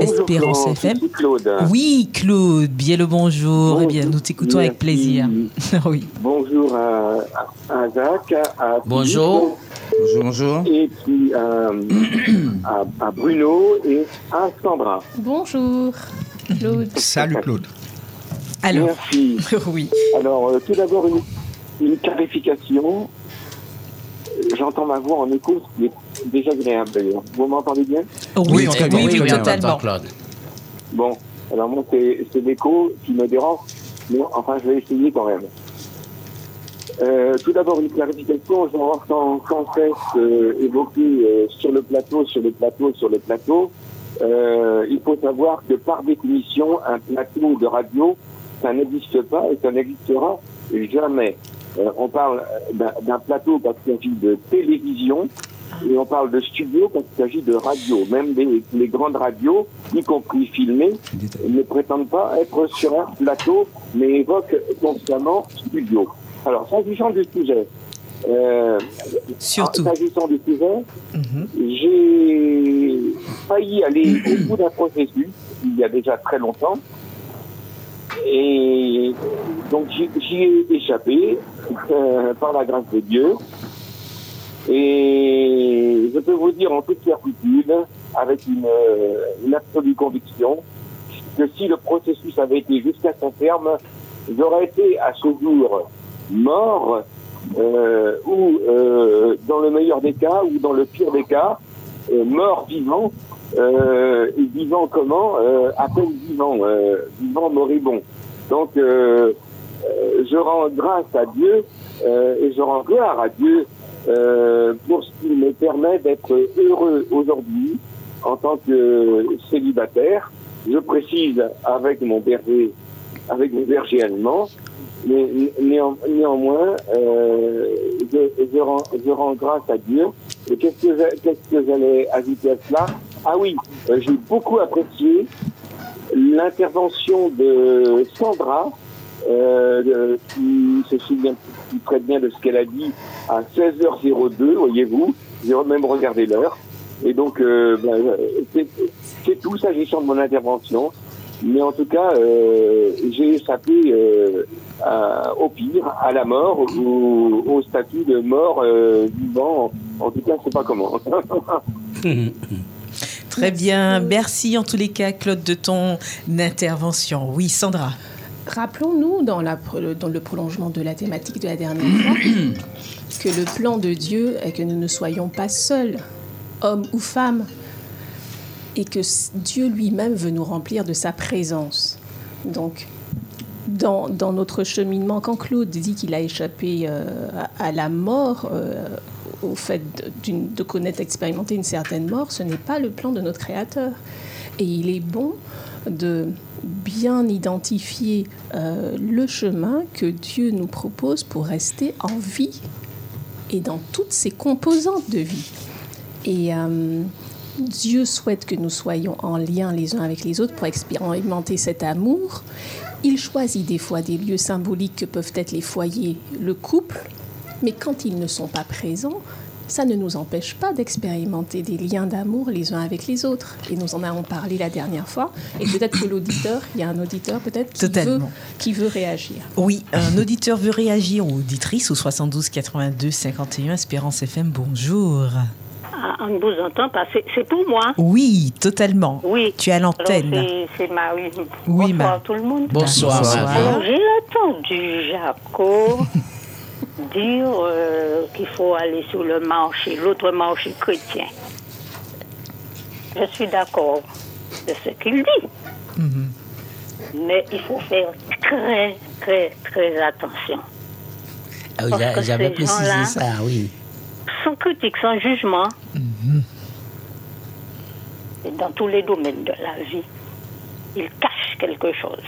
Espérance FM. Claude? Oui, Claude, bien le bonjour. Eh bien, nous t'écoutons avec plaisir. oui. Bonjour à, Jacques, à Bonjour. Bonjour, bonjour. Philippe, et puis euh, à, à Bruno et à Sandra. Bonjour, Claude. Salut Claude. Alors, Merci. oui. Alors, euh, tout d'abord, une, une clarification. J'entends ma voix en écho, ce qui est désagréable d'ailleurs. Vous m'entendez bien? Oui, oui, bien, oui, bien. totalement. Claude. Bon, alors moi, c'est c'est l'écho qui me dérange, mais enfin, je vais essayer quand même. Euh, tout d'abord, une clarification. J'entends sans cesse euh, évoquer euh, sur le plateau, sur le plateau, sur le plateau. Euh, il faut savoir que par définition, un plateau de radio, ça n'existe pas et ça n'existera jamais. Euh, on parle d'un d'un plateau parce qu'il s'agit de télévision et on parle de studio quand il s'agit de radio. Même les, les grandes radios, y compris filmées, ne prétendent pas être sur un plateau, mais évoquent constamment studio. Alors, s'agissant du sujet, euh, Surtout. s'agissant du sujet, j'ai failli aller au bout d'un processus il y a déjà très longtemps. Et donc j'y ai échappé euh, par la grâce de Dieu. Et je peux vous dire en toute certitude, avec une, euh, une absolue conviction, que si le processus avait été jusqu'à son terme, j'aurais été à ce jour mort, euh, ou dans le meilleur des cas, ou dans le pire des cas, mort vivant, euh, et vivant comment euh, À peine vivant, euh, vivant moribond. Donc, euh, euh, je rends grâce à Dieu euh, et je rends gloire à Dieu pour ce qu'il me permet d'être heureux aujourd'hui en tant que célibataire. Je précise avec mon berger, avec mon berger allemand, mais néan- néanmoins, euh, je, je, rends, je rends grâce à Dieu. Et qu'est-ce que j'a- qu'est-ce que j'allais ajouter à cela? Ah oui, euh, j'ai beaucoup apprécié l'intervention de Sandra, euh, qui se souvient plus très bien de ce qu'elle a dit à 16h02, voyez-vous. J'ai même regardé l'heure. Et donc, euh, ben, c'est tout s'agissant de mon intervention. Mais en tout cas, j'ai échappé au pire, à la mort, ou au statut de mort vivant. En tout cas, je sais pas comment. Très bien. Merci en tous les cas, Claude, de ton intervention. Oui, Sandra. Rappelons-nous, dans, la dans le prolongement de la thématique de la dernière fois, que le plan de Dieu est que nous ne soyons pas seuls, hommes ou femmes, et que Dieu lui-même veut nous remplir de sa présence. Donc, dans, dans notre cheminement, quand Claude dit qu'il a échappé euh, à, à la mort, euh, au fait de, connaître, expérimenter une certaine mort, ce n'est pas le plan de notre Créateur. Et il est bon de bien identifier euh, le chemin que Dieu nous propose pour rester en vie et dans toutes ses composantes de vie. Et euh, Dieu souhaite que nous soyons en lien les uns avec les autres pour expérimenter cet amour. Il choisit des fois des lieux symboliques que peuvent être les foyers, le couple, mais quand ils ne sont pas présents, ça ne nous empêche pas d'expérimenter des liens d'amour les uns avec les autres. Et nous en avons parlé la dernière fois. Et peut-être que l'auditeur, il y a un auditeur peut-être qui veut, qui veut réagir. Oui, un auditeur veut réagir ou auditrice au 72 82 51 Espérance FM. Bonjour. Ah, on vous entend pas. C'est pour moi. Oui, totalement. Oui. Tu es à Alors, l'antenne. c'est- C'est Marie. Oui, Bonsoir tout le monde. Bonsoir, Bonsoir. Alors, j'ai entendu Jaco dire euh, qu'il faut aller sur le marché, l'autre marché chrétien. Je suis d'accord de ce qu'il dit. Mhm. Mais il faut faire très, très, très attention. Ah oui, J'avais précisé ça, oui. Sans critique, sans jugement, et dans tous les domaines de la vie, ils cachent quelque chose.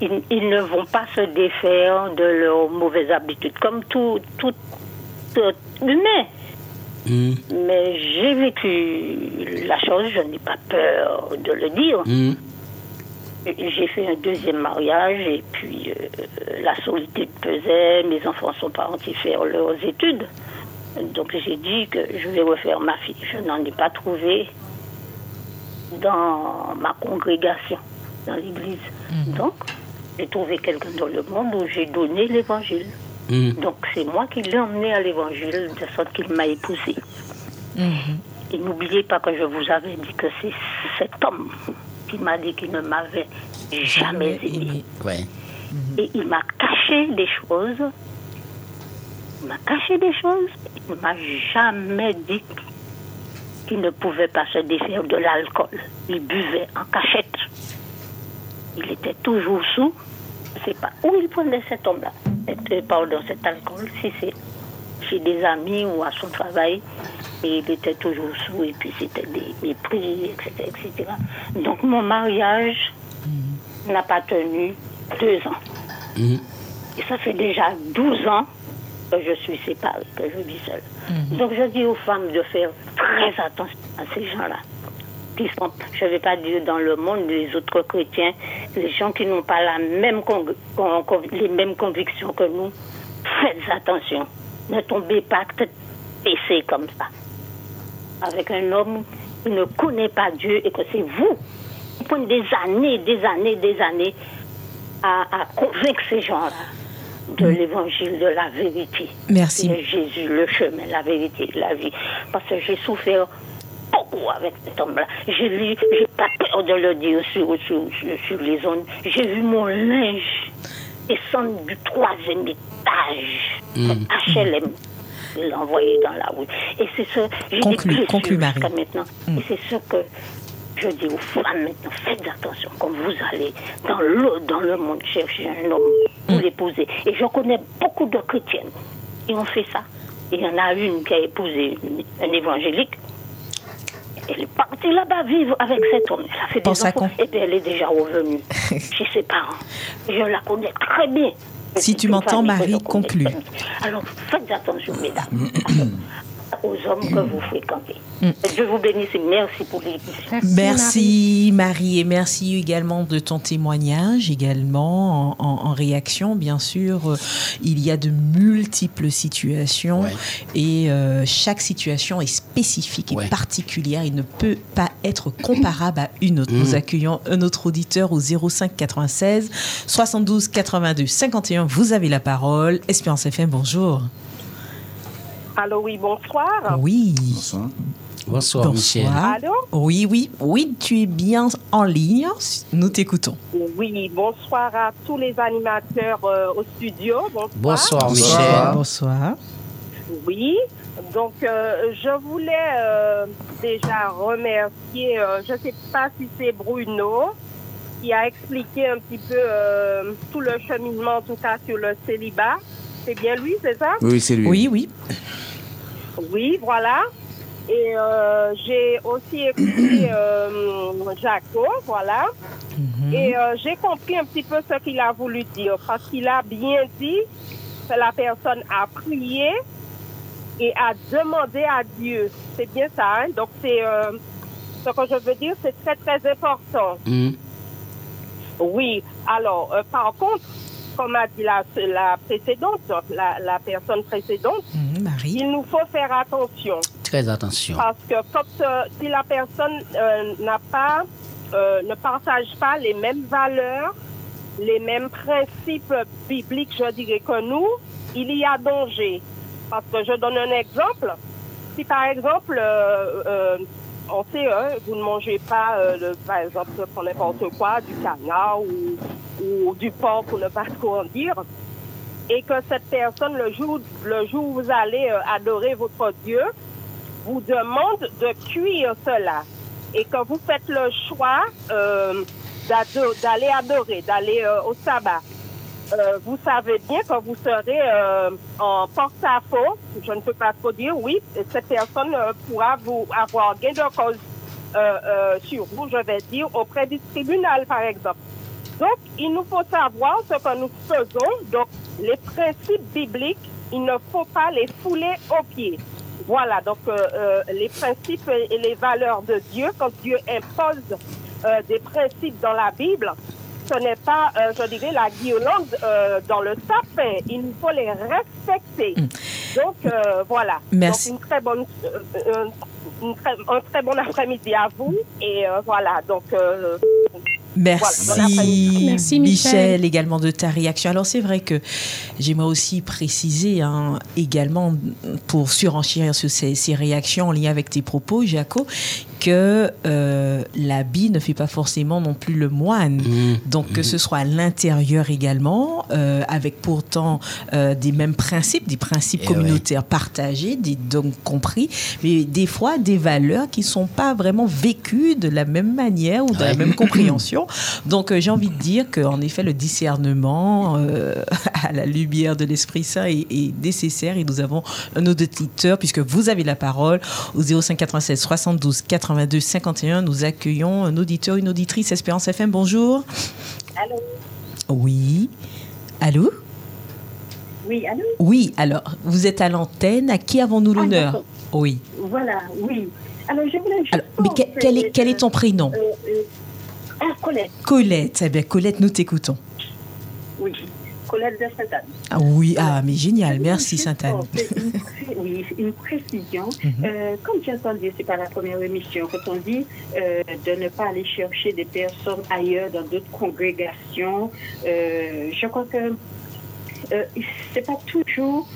Ils, ils ne vont pas se défaire de leurs mauvaises habitudes, comme tout, tout, tout humain. Hum, Mais j'ai vécu la chose, je n'ai pas peur de le dire. hum. J'ai fait un deuxième mariage et puis euh, la solitude pesait, mes enfants sont partis faire leurs études. Donc j'ai dit que je vais refaire ma fille. Je n'en ai pas trouvé dans ma congrégation, dans l'église. Donc j'ai trouvé quelqu'un dans le monde où j'ai donné l'évangile. hum. Donc c'est moi qui l'ai emmené à l'évangile de sorte qu'il m'a épousée. Et n'oubliez pas que je vous avais dit que c'est cet homme qui m'a dit qu'il ne m'avait jamais aimé. Ouais. Et il m'a caché des choses. Il m'a caché des choses. Il ne m'a jamais dit qu'il ne pouvait pas se défaire de l'alcool. Il buvait en cachette. Il était toujours sous. Sais pas où il prenait cet homme-là. Pardon, cet alcool, si c'est chez des amis ou à son travail. Et il était toujours sous et puis c'était des mépris, etc., etc. Donc mon mariage n'a pas tenu deux ans. Hum. Et ça fait déjà 12 ans que je suis séparée, que je vis seule. Donc je dis aux femmes de faire très attention à ces gens-là. Qui sont, je ne vais pas dire dans le monde, les autres chrétiens, les gens qui n'ont pas la même les mêmes convictions que nous, faites attention. Ne tombez pas tête baissée comme ça. Avec un homme qui ne connaît pas Dieu et que c'est vous qui prenez des années, des années, des années à, à convaincre ces gens-là de l'évangile, de la vérité. Merci. Est Jésus, le chemin, la vérité, la vie. Parce que j'ai souffert beaucoup avec cet homme-là? J'ai vu, j'ai pas peur de le dire sur, sur, sur, les zones. J'ai vu mon linge descendre du troisième étage, HLM. Il l'a envoyé dans la rue. Et c'est ce. J'ai blessures conclue, Marie. maintenant. Et c'est ce que je dis aux femmes maintenant. Faites attention quand vous allez dans le, dans le monde chercher un homme pour l'épouser. Et je connais beaucoup de chrétiennes qui ont fait ça. Il y en a une qui a épousé un évangélique. Elle est partie là-bas vivre avec cet homme. Elle a fait des enfants. Et bien, elle est déjà revenue chez ses parents. Je la connais très bien. Si tu m'entends, Marie, conclue. Alors, faites attention, mesdames. aux hommes que vous fréquentez. Mm. Dieu vous bénisse et merci pour l'émission. Merci Marie et merci également de ton témoignage également en, en- en réaction bien sûr euh, il y a de multiples situations Ouais. et euh, chaque situation est spécifique et Ouais. particulière il ne peut pas être comparable à une autre nous accueillons un autre auditeur au 05 96 72 82 51 vous avez la parole Espérance FM bonjour Allô, oui, bonsoir. oui Bonsoir. Bonsoir, Michel. Allô? Oui oui oui tu es bien en ligne nous t'écoutons Oui, bonsoir à tous les animateurs euh, au studio. Bonsoir. Bonsoir, Bonsoir. Michel. bonsoir Oui, donc euh, je voulais euh, déjà remercier, euh, je ne sais pas si c'est Bruno, qui a expliqué un petit peu euh, tout le cheminement, en tout cas sur le célibat. C'est bien lui, c'est ça? Oui, c'est lui. oui oui Oui, voilà. Et euh, j'ai aussi écouté euh, Jaco, voilà. Et euh, j'ai compris un petit peu ce qu'il a voulu dire, parce qu'il a bien dit que la personne a prié et a demandé à Dieu. C'est bien ça, hein? Donc c'est euh, ce que je veux dire, c'est très très important. Hmm. Oui. Alors, euh, par contre, comme a dit la, la précédente, la, la personne précédente, Mhm, Marie il nous faut faire attention. Très attention. Parce que quand, euh, si la personne euh, n'a pas, euh, ne partage pas les mêmes valeurs, les mêmes principes bibliques, je dirais que nous, il y a danger. Parce que je donne un exemple. Si par exemple, on sait, hein, vous ne mangez pas, euh, par exemple, pour n'importe quoi, du canard ou, du porc, pour ne pas trop en et que cette personne, le jour, le jour où vous allez euh, adorer votre Dieu, vous demande de cuire cela. Et que vous faites le choix euh, d'aller adorer, d'aller au sabbat, euh, vous savez bien que vous serez euh, en porte-à-faux, je ne peux pas trop dire, oui, et cette personne euh, pourra vous avoir gain de cause euh, sur vous, je vais dire, auprès du tribunal, par exemple. Donc, il nous faut savoir ce que nous faisons. Donc, les principes bibliques, il ne faut pas les fouler aux pieds. Voilà, donc les principes et les valeurs de Dieu, quand Dieu impose des principes dans la Bible, ce n'est pas, euh, je dirais, la guirlande euh, dans le sapin. Il faut les respecter. Donc, euh, voilà. Merci. Donc, une très bonne, une très- un très bon après-midi à vous. Et voilà, donc... Merci, Voilà, Michel. Michel. également de ta réaction. Alors c'est vrai que j'aimerais aussi préciser hein, également pour surenchérir sur ces, ces réactions en lien avec tes propos, Jaco, que euh, l'habit ne fait pas forcément non plus le moine. Donc que ce soit à l'intérieur également, euh, avec pourtant euh, des mêmes principes, des principes Eh communautaires partagés, des compris, mais des fois des valeurs qui sont pas vraiment vécues de la même manière ou de la même compréhension. Donc euh, j'ai envie de dire qu'en effet le discernement euh, à la lumière de l'Esprit Saint est, est nécessaire et nous avons un auditeur puisque vous avez la parole au 0596 72 82 51. Nous accueillons un auditeur, une auditrice Espérance FM. Bonjour. Allô Oui. Allô Oui, allô Oui, alors, vous êtes à l'antenne. À qui avons-nous Ah, l'honneur. Oui. Voilà, oui. Alors, je voulais juste... Alors, mais que- quel, est, quel est ton prénom? Euh, euh, ah, Colette, Colette. Eh bien, Colette, nous t'écoutons. oui. Colette de Sainte-Anne. Ah oui, ah, mais génial. Merci, Sainte-Anne. Oui, une précision. Mhm. Euh, comme j'ai entendu, c'est pas la première émission, quand on dit euh, de ne pas aller chercher des personnes ailleurs dans d'autres congrégations, euh, je crois que euh, c'est pas toujours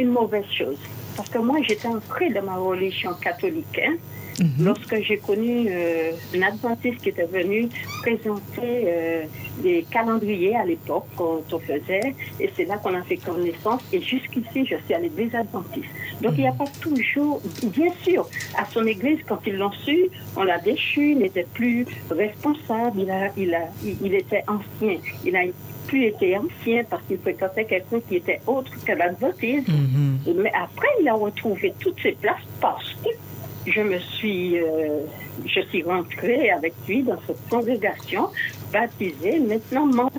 une mauvaise chose. Parce que moi, j'étais ancrée dans ma religion catholique. hein. Mhm. Lorsque j'ai connu euh, un adventiste qui était venu présenter euh, des calendriers à l'époque quand on faisait, et c'est là qu'on a fait connaissance. Et jusqu'ici, je suis à l'église adventiste. Donc il n'y a pas toujours, bien sûr, à son église, quand ils l'ont su, on l'a déchu, il n'était plus responsable, il, a, il, a, il, il était ancien, il a plus été ancien parce qu'il fréquentait quelqu'un qui était autre que l'adventiste. Mhm. Mais après, il a retrouvé toutes ses places parce que je me suis, euh, je suis rentrée avec lui dans cette congrégation, baptisée, maintenant membre.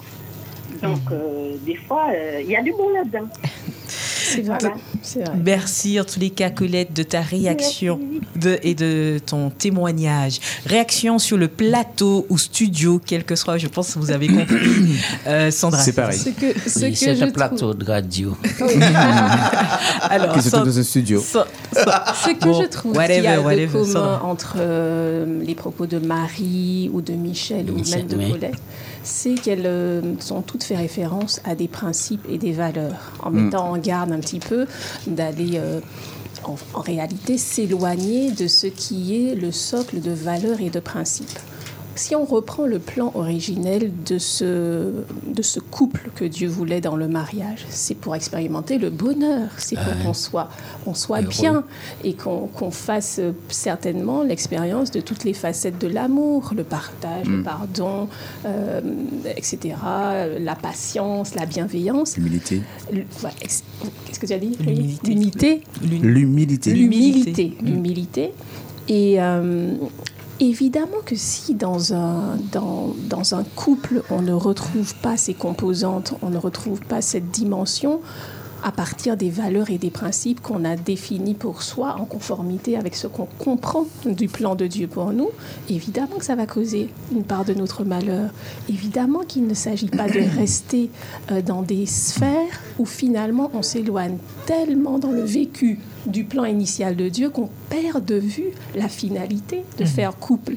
Donc, euh, des fois, euh, il y a du bon là-dedans. C'est vrai. C'est vrai. Merci en tous les cas, Colette, de ta réaction de, et de ton témoignage. Réaction sur le plateau ou studio, quel que soit, je pense que vous avez compris. Euh, Sandra. C'est pareil. Ce que, ce Oui, c'est un trouve- plateau de radio. Alors, Sand- dans un studio. Sa- Ce que Bon, je trouve whatever, y a whatever, de commun Sandra. entre euh, les propos de Marie ou de Michel ou même de oui. C'est qu'elles euh, sont toutes fait référence à des principes et des valeurs, en Mm. mettant en garde un petit peu d'aller euh, en, en réalité s'éloigner de ce qui est le socle de valeurs et de principes. Si on reprend le plan originel de ce, de ce couple que Dieu voulait dans le mariage, c'est pour expérimenter le bonheur, c'est pour Ouais. qu'on soit, on soit bien et qu'on qu'on fasse euh, certainement l'expérience de toutes les facettes de l'amour, le partage, le Mm. pardon, euh, etc., la patience, la bienveillance. L'humilité. Qu'est-ce que tu as dit L'humilité. L'humilité. L'humilité. Mm. L'humilité. Et euh, évidemment que si dans un, dans, un couple, on ne retrouve pas ces composantes, on ne retrouve pas cette dimension, à partir des valeurs et des principes qu'on a définis pour soi en conformité avec ce qu'on comprend du plan de Dieu pour nous, évidemment que ça va causer une part de notre malheur. Évidemment qu'il ne s'agit pas de rester euh, dans des sphères où finalement on s'éloigne tellement dans le vécu du plan initial de Dieu qu'on perd de vue la finalité de faire couple.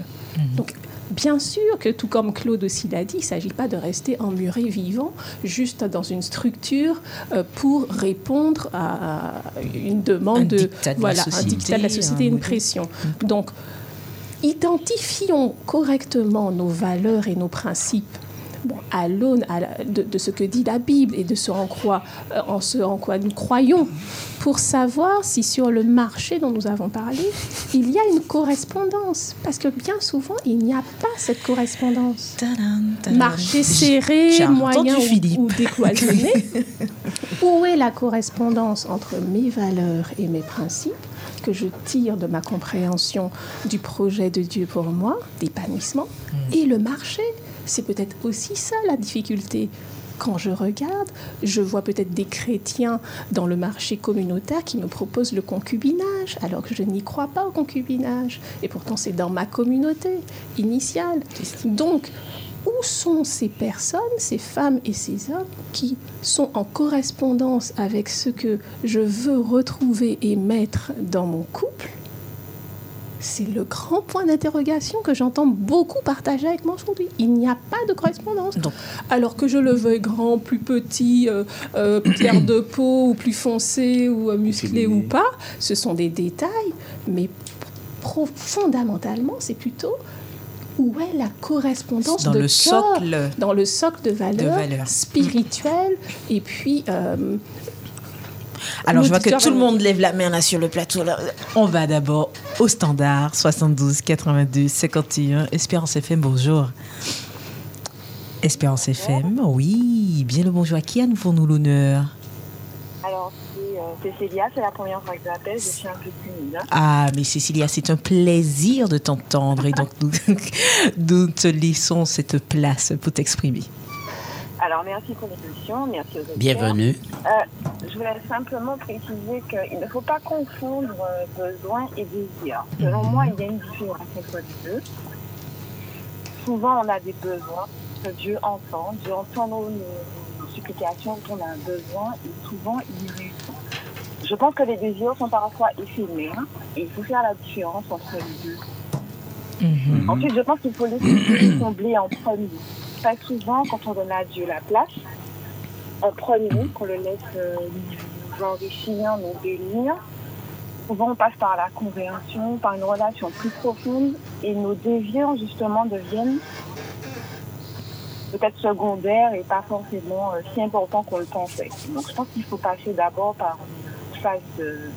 Donc, Bien sûr que tout comme Claude aussi l'a dit, il ne s'agit pas de rester emmuré vivant juste dans une structure euh, pour répondre à une demande Un de dictat de la voilà un société, dictat de la société, un une pression. Donc identifions correctement nos valeurs et nos principes. Bon, à l'aune la- de, de ce que dit la Bible et de ce en quoi, euh, en ce en quoi nous croyons, pour savoir si sur le marché dont nous avons parlé, il y a une correspondance. Parce que bien souvent, il n'y a pas cette correspondance. Marché serré, moyen ou, ou décloisonné. Où est la correspondance entre mes valeurs et mes principes que je tire de ma compréhension du projet de Dieu pour moi, d'épanouissement, et le marché? C'est peut-être aussi ça la difficulté. Quand je regarde, je vois peut-être des chrétiens dans le marché communautaire qui me proposent le concubinage, alors que je n'y crois pas au concubinage. Et pourtant, c'est dans ma communauté initiale. Donc, où sont ces personnes, ces femmes et ces hommes qui sont en correspondance avec ce que je veux retrouver et mettre dans mon couple? C'est le grand point d'interrogation que j'entends beaucoup partager avec moi aujourd'hui. Il n'y a pas de correspondance. Alors que je le veuille grand, plus petit, euh, euh, plus clair de peau, ou plus foncé, ou euh, musclé ou pas, ce sont des détails, mais fondamentalement, c'est plutôt où est la correspondance Dans de le cœur, socle. dans le socle de valeurs, valeurs. spirituelles, et puis euh, Alors, je vois que tout le monde lève la main là sur le plateau. Là. On va d'abord au standard 72 82 51. Espérance FM, bonjour. Espérance FM, oui. Bien le bonjour. À qui a nous pour nous l'honneur? Alors, c'est euh, Cécilia, c'est la première fois que j'appelle, je suis un peu timide. hein. Ah, mais Cécilia, c'est un plaisir de t'entendre. Et donc, nous, nous te laissons cette place pour t'exprimer. Alors, merci pour l'émission, merci aux auditeurs. Bienvenue. Euh, je voulais simplement préciser qu'il ne faut pas confondre euh, besoin et désir. Selon moi, il y a une différence entre les deux. Souvent, on a des besoins que Dieu entend. Dieu entend nos, supplications dont on a besoin et souvent, il y répond. Je pense que les désirs sont parfois éphémères et il faut faire la différence entre les deux. Ensuite, je pense qu'il faut laisser combler en premier. Très souvent, quand on donne à Dieu la place, en premier, qu'on le laisse euh, nous enrichir, nous bénir, souvent on passe par la conversion, par une relation plus profonde, et nos désirs, justement, deviennent peut-être secondaires et pas forcément euh, si importants qu'on le pensait. Donc, je pense qu'il faut passer d'abord par une phase de,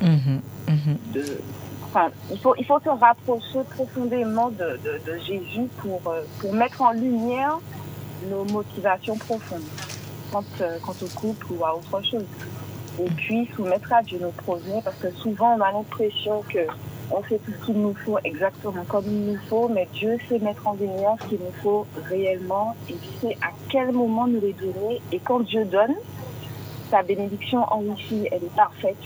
Mhm, mhm. de- il faut, il faut se rapprocher profondément de, de- Jésus pour, euh, pour mettre en lumière nos motivations profondes quant, euh, au couple ou à autre chose. Et puis soumettre à Dieu nos projets parce que souvent on a l'impression que on fait tout ce qu'il nous faut exactement comme il nous faut, mais Dieu sait mettre en lumière ce qu'il nous faut réellement et sait à quel moment nous les donner. Et quand Dieu donne, sa bénédiction enrichie, elle est parfaite.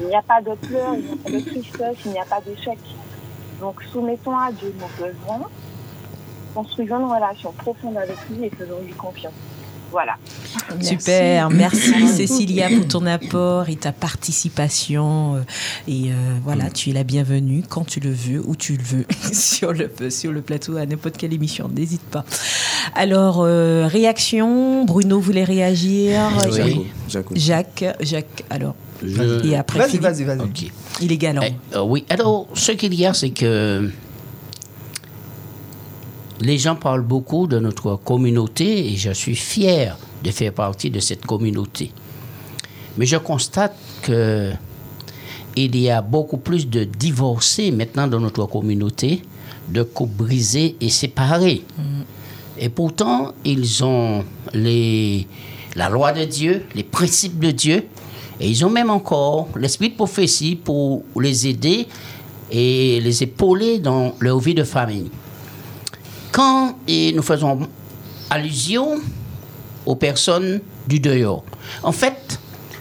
Il n'y a pas de pleurs, il n'y a pas de tristesse, il n'y a pas d'échec. Donc soumettons à Dieu nos besoins, construisons une relation profonde avec lui et faisons-lui confiance. Voilà. Super, merci Cécilia pour ton apport et ta participation. euh, Et euh, voilà, tu es la bienvenue quand tu le veux, où tu le veux, sur le, sur le plateau, à n'importe quelle émission, n'hésite pas. Alors, euh, réaction, Bruno voulait réagir. Oui. Jacques, Jacques, Jacques, alors. Je- Et après, Vas-y, Philippe. vas-y, vas-y. Ok. Il est galant. Eh, euh, oui, alors, ce qu'il y a, c'est que les gens parlent beaucoup de notre communauté et je suis fier de faire partie de cette communauté. Mais je constate que il y a beaucoup plus de divorcés maintenant dans notre communauté, de couples brisés et séparés. Et pourtant, ils ont les, la loi de Dieu, les principes de Dieu, et ils ont même encore l'esprit de prophétie pour les aider et les épauler dans leur vie de famille. Quand nous faisons allusion aux personnes du dehors, en fait,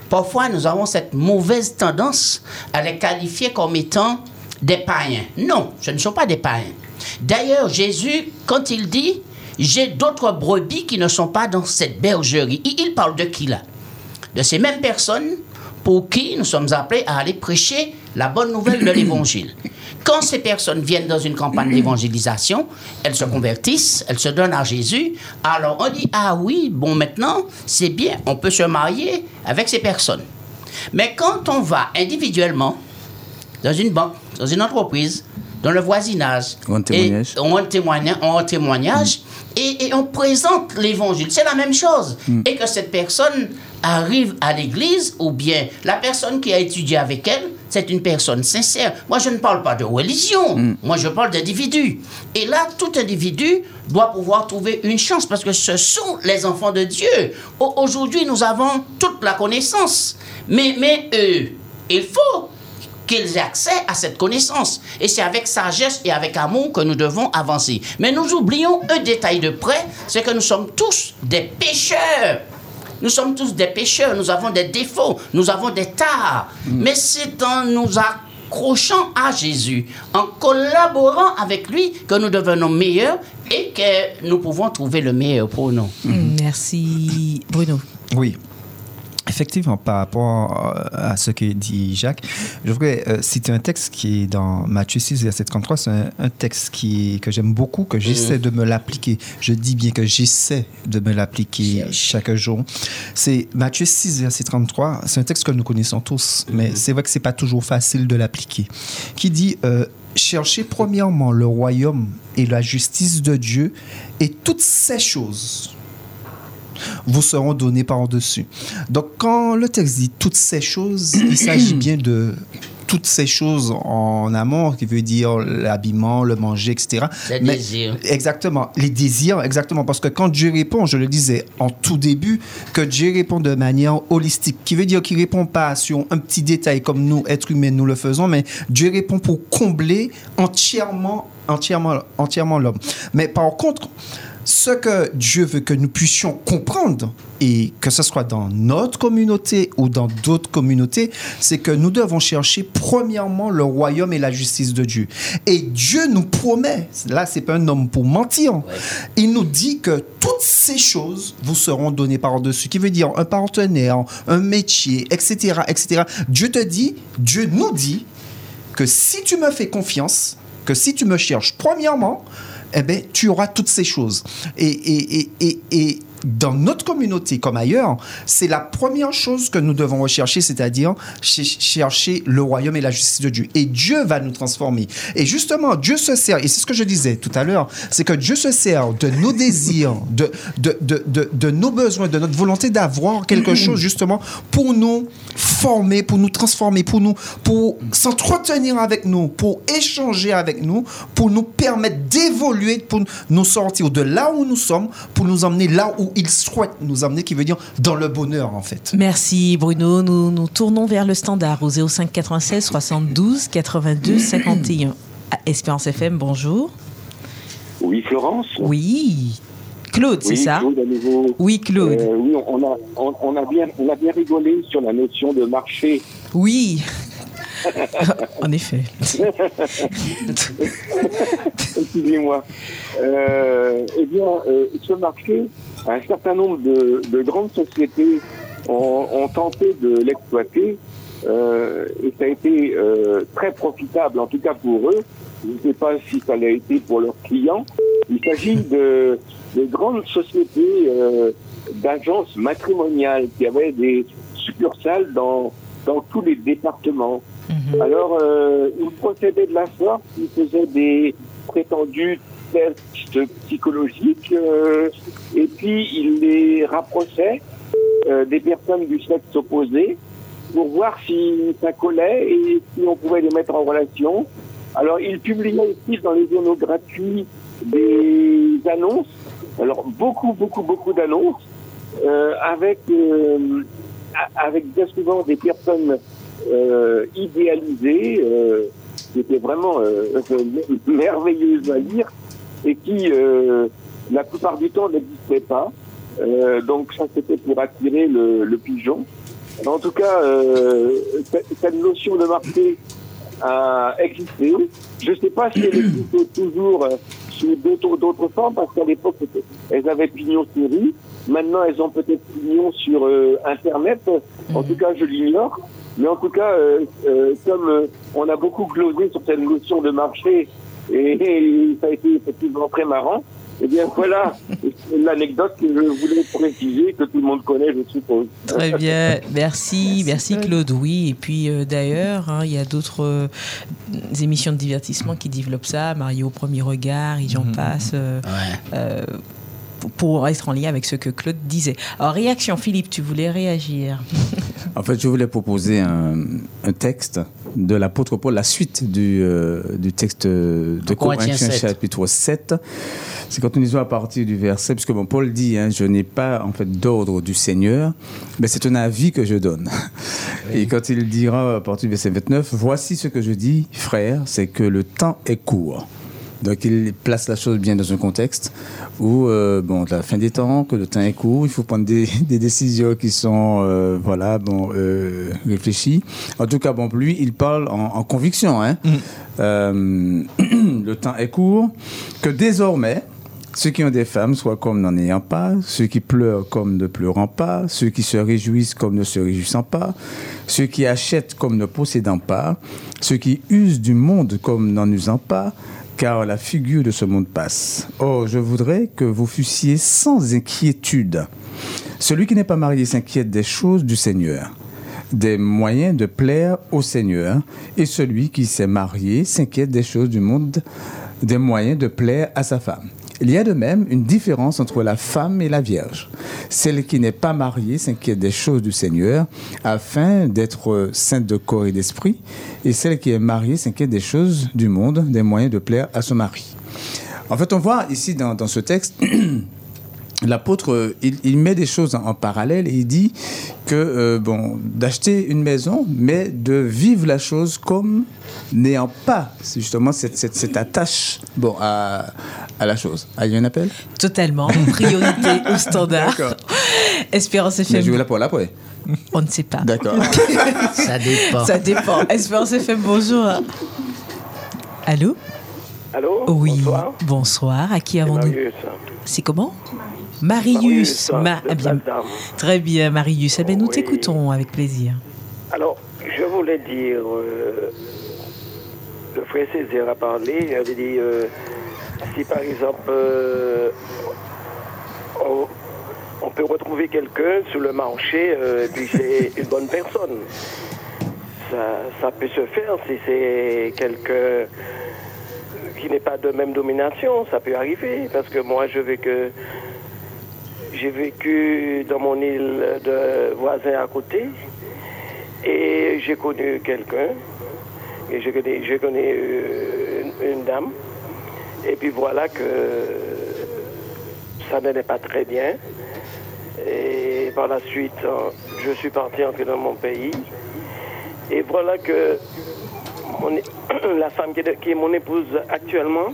parfois nous avons cette mauvaise tendance à les qualifier comme étant des païens. Non, ce ne sont pas des païens. D'ailleurs, Jésus, quand il dit j'ai d'autres brebis qui ne sont pas dans cette bergerie, il parle de qui là? De ces mêmes personnes pour qui nous sommes appelés à aller prêcher la bonne nouvelle de l'évangile. Quand ces personnes viennent dans une campagne d'évangélisation, elles se convertissent, elles se donnent à Jésus, alors on dit, ah oui, bon maintenant, c'est bien, on peut se marier avec ces personnes. Mais quand on va individuellement, dans une banque, dans une entreprise, dans le voisinage, témoignage. et on témoignage, on témoignage et, et on présente l'évangile. C'est la même chose. Et que cette personne arrive à l'église ou bien la personne qui a étudié avec elle, c'est une personne sincère. Moi, je ne parle pas de religion. Moi, je parle d'individu. Et là, tout individu doit pouvoir trouver une chance parce que ce sont les enfants de Dieu. Au- Aujourd'hui, nous avons toute la connaissance. Mais, mais euh, il faut qu'ils aient accès à cette connaissance. Et c'est avec sagesse et avec amour que nous devons avancer. Mais nous oublions un détail de près, c'est que nous sommes tous des pécheurs. Nous sommes tous des pécheurs, nous avons des défauts, nous avons des tares. Mais c'est en nous accrochant à Jésus, en collaborant avec lui, que nous devenons meilleurs et que nous pouvons trouver le meilleur pour nous. Merci Bruno. Oui. Effectivement, par rapport euh, à ce que dit Jacques, je voudrais euh, citer un texte qui est dans Matthieu 6, verset 33. C'est un, un texte qui, que j'aime beaucoup, que j'essaie de me l'appliquer. Je dis bien que j'essaie de me l'appliquer chaque jour. C'est Matthieu 6, verset 33. C'est un texte que nous connaissons tous, mais c'est vrai que c'est pas toujours facile de l'appliquer. Qui dit euh, Cherchez premièrement le royaume et la justice de Dieu, et toutes ces choses vous seront donnés par-dessus. Donc, quand le texte dit toutes ces choses, il s'agit bien de toutes ces choses en amont, qui veut dire l'habillement, le manger, etc. Les Mais- désirs. Exactement, les désirs, exactement. Parce que quand Dieu répond, je le disais en tout début, que Dieu répond de manière holistique, qui veut dire qu'il répond pas sur un petit détail comme nous, êtres humains, nous le faisons, mais Dieu répond pour combler entièrement, entièrement, entièrement l'homme. Mais par contre, ce que Dieu veut que nous puissions comprendre, et que ce soit dans notre communauté ou dans d'autres communautés, c'est que nous devons chercher premièrement le royaume et la justice de Dieu. Et Dieu nous promet, là c'est pas un homme pour mentir, il nous dit que toutes ces choses vous seront données par-dessus, qui veut dire un partenaire, un métier, etc., etc. Dieu te dit, Dieu nous dit que si tu me fais confiance, que si tu me cherches premièrement, eh ben, tu auras toutes ces choses. Dans notre communauté comme ailleurs, c'est la première chose que nous devons rechercher, c'est-à-dire ch- chercher le royaume et la justice de Dieu. Et Dieu va nous transformer. Et justement, Dieu se sert, et c'est ce que je disais tout à l'heure, c'est que Dieu se sert de nos désirs, de, de, de, de, de nos besoins, de notre volonté d'avoir quelque chose justement pour nous former, pour nous transformer, pour nous, pour s'entretenir avec nous, pour échanger avec nous, pour nous permettre d'évoluer, pour nous sortir de là où nous sommes, pour nous emmener là où il souhaite nous emmener, qui veut dire dans le bonheur en fait. Merci Bruno. Nous nous tournons vers le standard au 05 96 72 82 51. À Espérance FM, bonjour. Oui, Florence Oui. Claude, c'est Oui, ça Claude, à nouveau. Oui, Claude. Euh, oui, on a, on, on a bien, on a bien rigolé sur la notion de marché. Oui. en effet. Excusez-moi. Euh, eh bien, euh, ce marché, un certain nombre de, de grandes sociétés ont, tenté de l'exploiter euh, et ça a été euh, très profitable, en tout cas pour eux. Je ne sais pas si ça l'a été pour leurs clients. Il s'agit de, de grandes sociétés d'agences matrimoniales qui avaient des succursales dans, dans tous les départements. Alors, euh, ils procédaient de la sorte, ils faisaient des prétendus tests psychologiques euh, et puis ils les rapprochaient euh, des personnes du sexe opposé pour voir si ça collait et si on pouvait les mettre en relation. Alors, ils publiaient aussi dans les journaux gratuits des annonces, alors beaucoup, beaucoup, beaucoup d'annonces, euh, avec, euh, avec bien souvent des personnes euh, idéalisées, euh, qui étaient vraiment euh, merveilleuses à lire et qui, euh, la plupart du temps, n'existaient pas. Euh, donc ça, c'était pour attirer le, le pigeon. En tout cas, euh, cette notion de marché a existé. Je ne sais pas si elle existe toujours sous d'autres d'autres formes, parce qu'à l'époque, elles avaient pignon sur rue. Maintenant, elles ont peut-être pignon sur euh, Internet. En tout cas, je l'ignore. Mais en tout cas, euh, euh, comme euh, on a beaucoup glosé sur cette notion de marché, et, et ça a été effectivement très marrant, eh bien voilà. L'anecdote que je voulais préciser, que tout le monde connaît, je suppose. Très bien, merci, merci Claude. Oui, et puis euh, d'ailleurs, hein, il y a d'autres euh, émissions de divertissement qui développent ça, Mario au premier regard, et j'en passe, euh, euh, pour- être en lien avec ce que Claude disait. Alors, réaction, Philippe, tu voulais réagir En fait, je voulais proposer un, un texte de l'apôtre Paul, la suite du, euh, du texte de Corinthiens Corinthiens 7. chapitre 7. C'est quand nous lisons à partir du verset, puisque bon, Paul dit, hein, je n'ai pas en fait d'ordre du Seigneur, mais c'est un avis que je donne. Et quand il dira à partir du verset 29, voici ce que je dis, frère, c'est que le temps est court. Donc il place la chose bien dans un contexte où, euh, bon, la fin des temps, que le temps est court, il faut prendre des, des décisions qui sont, euh, voilà, bon, euh, réfléchies. En tout cas, bon, lui, il parle en, en conviction. Hein. Euh, le temps est court, que désormais, ceux qui ont des femmes soient comme n'en ayant pas, ceux qui pleurent comme ne pleurant pas, ceux qui se réjouissent comme ne se réjouissant pas, ceux qui achètent comme ne possédant pas, ceux qui usent du monde comme n'en usant pas, car la figure de ce monde passe. Or, je voudrais que vous fussiez sans inquiétude. Celui qui n'est pas marié s'inquiète des choses du Seigneur, des moyens de plaire au Seigneur, et celui qui s'est marié s'inquiète des choses du monde, des moyens de plaire à sa femme. Il y a de même une différence entre la femme et la vierge. Celle qui n'est pas mariée s'inquiète des choses du Seigneur afin d'être sainte de corps et d'esprit, et celle qui est mariée s'inquiète des choses du monde, des moyens de plaire à son mari. En fait, on voit ici dans, dans ce texte l'apôtre, euh, il, il met des choses en, en parallèle et il dit que, euh, bon, d'acheter une maison, mais de vivre la chose comme n'ayant pas justement cette, cette, cette attache bon, à, à la chose. Ah, il y a un appel? Totalement, priorité au standard. D'accord. Espérance Mais FM. je vais là pour l'après. On ne sait pas. D'accord. Ça dépend. Ça dépend. Espérance FM, bonjour. Allô? Allô? Oui. Bonsoir. Bonsoir. À qui avons-nous? C'est comment? Marius. Marius, Ma- ah bien. Très bien, Marius. Eh bien, nous Oui. t'écoutons avec plaisir. Alors, je voulais dire, euh, le frère Césaire a parlé, il avait dit, euh, si par exemple, euh, on, on peut retrouver quelqu'un sur le marché, et puis c'est une bonne personne. Ça, ça peut se faire si c'est quelqu'un qui n'est pas de même domination, ça peut arriver, parce que moi je veux que j'ai vécu dans mon île de voisin à côté et j'ai connu quelqu'un et je connais, je connais euh, une, dame. Et puis voilà que ça n'allait pas très bien. Et par la suite euh, je suis parti entrer dans mon pays. Et voilà que la femme qui est mon épouse actuellement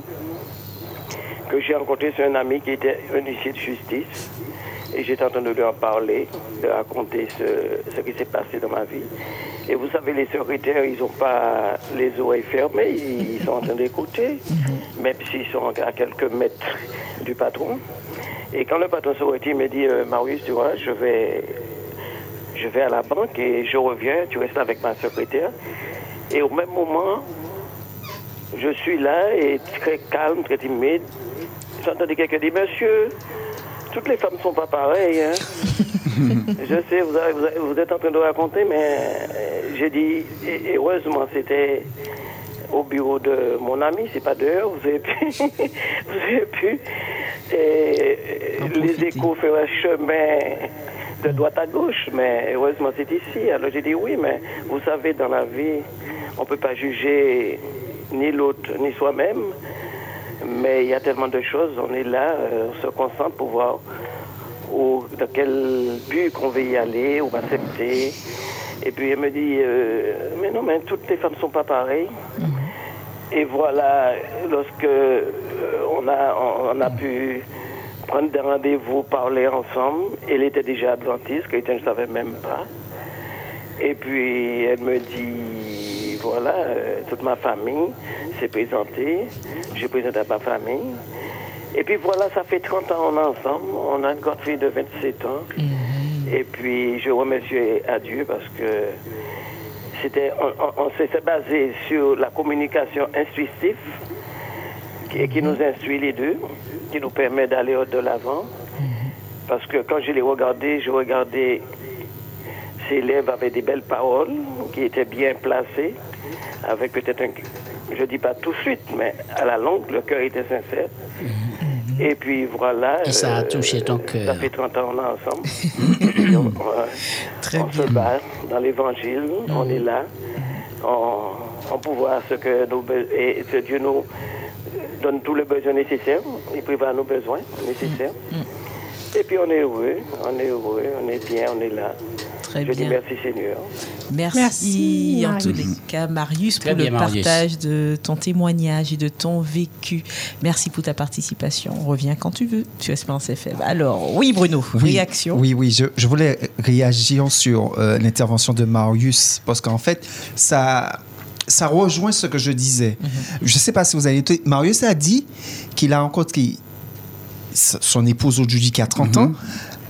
que j'ai rencontré, c'est un ami qui était un huissier de justice. Et j'étais en train de lui en parler, de raconter ce, ce qui s'est passé dans ma vie. Et vous savez, les secrétaires, ils n'ont pas les oreilles fermées, ils sont en train d'écouter, même s'ils sont à quelques mètres du patron. Et quand le patron s'est arrêté, il m'a dit, euh, Marius, tu vois, je vais, je vais à la banque et je reviens, tu restes avec ma secrétaire. Et au même moment, je suis là et très calme, très timide. J'entendais quelqu'un dire, monsieur, toutes les femmes ne sont pas pareilles. hein. je sais, vous, avez- vous avez- vous êtes en train de raconter, mais euh, j'ai dit, et- et heureusement, c'était au bureau de mon ami, c'est pas dehors, vous avez pu, vous avez pu et, les échos faire un chemin de droite à gauche, mais heureusement c'est ici. Alors j'ai dit oui, mais vous savez, dans la vie, on peut pas juger ni l'autre ni soi-même, mais il y a tellement de choses, on est là, euh, on se concentre pour voir où, dans quel but qu'on veut y aller, où on va accepter. Et puis elle me dit, euh, mais non, mais toutes les femmes sont pas pareilles. Et voilà, lorsque euh, on, a, on, on a pu prendre des rendez-vous, parler ensemble, elle était déjà adventiste, quelqu'un je ne savais même pas. Et puis elle me dit, voilà, euh, toute ma famille s'est présentée, j'ai présenté à ma famille. Et puis voilà, ça fait 30 ans on est ensemble, on a une grande fille de 27 ans. Et puis je remercie à Dieu parce que c'était, on, on- on s'est basé sur la communication intuitive qui, qui nous instruit les deux, qui nous permet d'aller de l'avant. Parce que quand je l'ai regardé, je regardais ses lèvres avec des belles paroles qui étaient bien placées, avec peut-être un... Je dis pas tout de suite, mais à la longue, le cœur était sincère. Et puis voilà. Et ça a euh, touché ton cœur. Ça fait 30 ans on est ensemble. Et puis, on on se bat dans l'évangile, on est là. On, on peut voir ce que, nos et Dieu nous donne tous les besoins nécessaires. Il prévoit nos besoins nécessaires. Et puis on est heureux, on est heureux, on est bien, on est là. Très Je dis bien. merci Seigneur. Merci, Merci, en tous les Marius. cas, Marius, Très pour bien, le Marius. partage de ton témoignage et de ton vécu. Merci pour ta participation. Reviens quand tu veux sur Espérance FM. Alors, oui, Bruno, Oui, réaction. Oui, oui, je, je voulais réagir sur euh, l'intervention de Marius parce qu'en fait, ça, ça rejoint ce que je disais. Je ne sais pas si vous avez été. Marius a dit qu'il a rencontré son épouse aujourd'hui qui a 30 ans,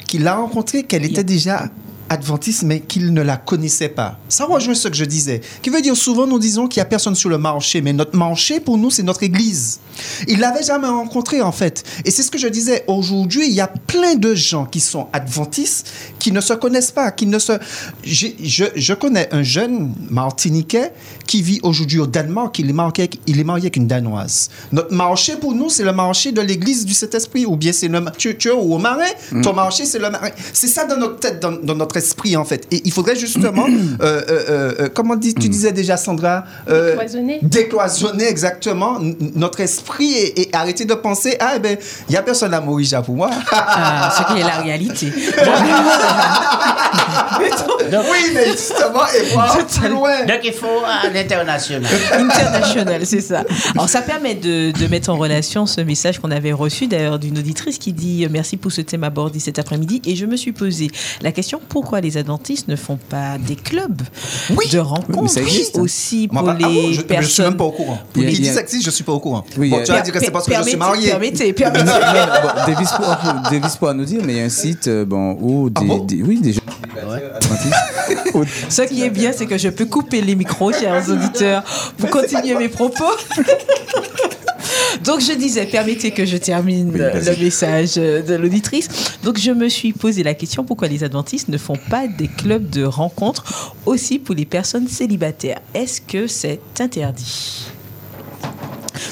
qu'il a rencontré, qu'elle était déjà adventiste, mais qu'il ne la connaissait pas. Ça rejoint ce que je disais. Qui veut dire souvent, nous disons qu'il n'y a personne sur le marché, mais notre marché, pour nous, c'est notre église. Il l'avait jamais rencontré, en fait. Et c'est ce que je disais. Aujourd'hui, il y a plein de gens qui sont adventistes, qui ne se connaissent pas, qui ne se... Je, je connais un jeune martiniquais qui vit aujourd'hui au Danemark. Il est marié, il est marié avec une Danoise. Notre marché, pour nous, c'est le marché de l'église du Saint-Esprit. Ou bien c'est le... Tu, tu es au marin, ton marché, c'est le marin. C'est ça dans notre tête, dans, dans notre esprit, en fait. Et il faudrait justement... euh, euh, euh, euh, comment dis- tu disais déjà, Sandra euh, Décloisonner. Décloisonner, exactement, notre esprit et, et arrêter de penser, ah, eh ben, il n'y a personne à Maurija pour moi. Ah, ce qui est la réalité. oui, mais justement, et voir plus loin. Donc il faut à l'international. International, c'est ça. Alors, ça permet de, de mettre en relation ce message qu'on avait reçu d'ailleurs d'une auditrice qui dit Merci pour ce thème abordé cet après-midi. Et je me suis posé la question pourquoi les adventistes ne font pas des clubs de rencontres ça existe, hein. aussi pour ah bon, les je, personnes je suis même pas au courant. Pour les existe, je suis pas au courant. Oui, bon, a- tu vas dire que c'est parce que je suis marié. Permettez, permettez. Davis, pourra, nous dire, mais il y a un site euh, bon, où des, des- oui, des gens adventistes. Où- Ce qui est bien, c'est que je peux couper les micros, chers auditeurs, pour continuer mes propos. Donc je disais, permettez que je termine Oui, le message de l'auditrice. Donc je me suis posé la question pourquoi les adventistes ne font pas des clubs de rencontres aussi pour les personnes célibataires? Est-ce que c'est interdit?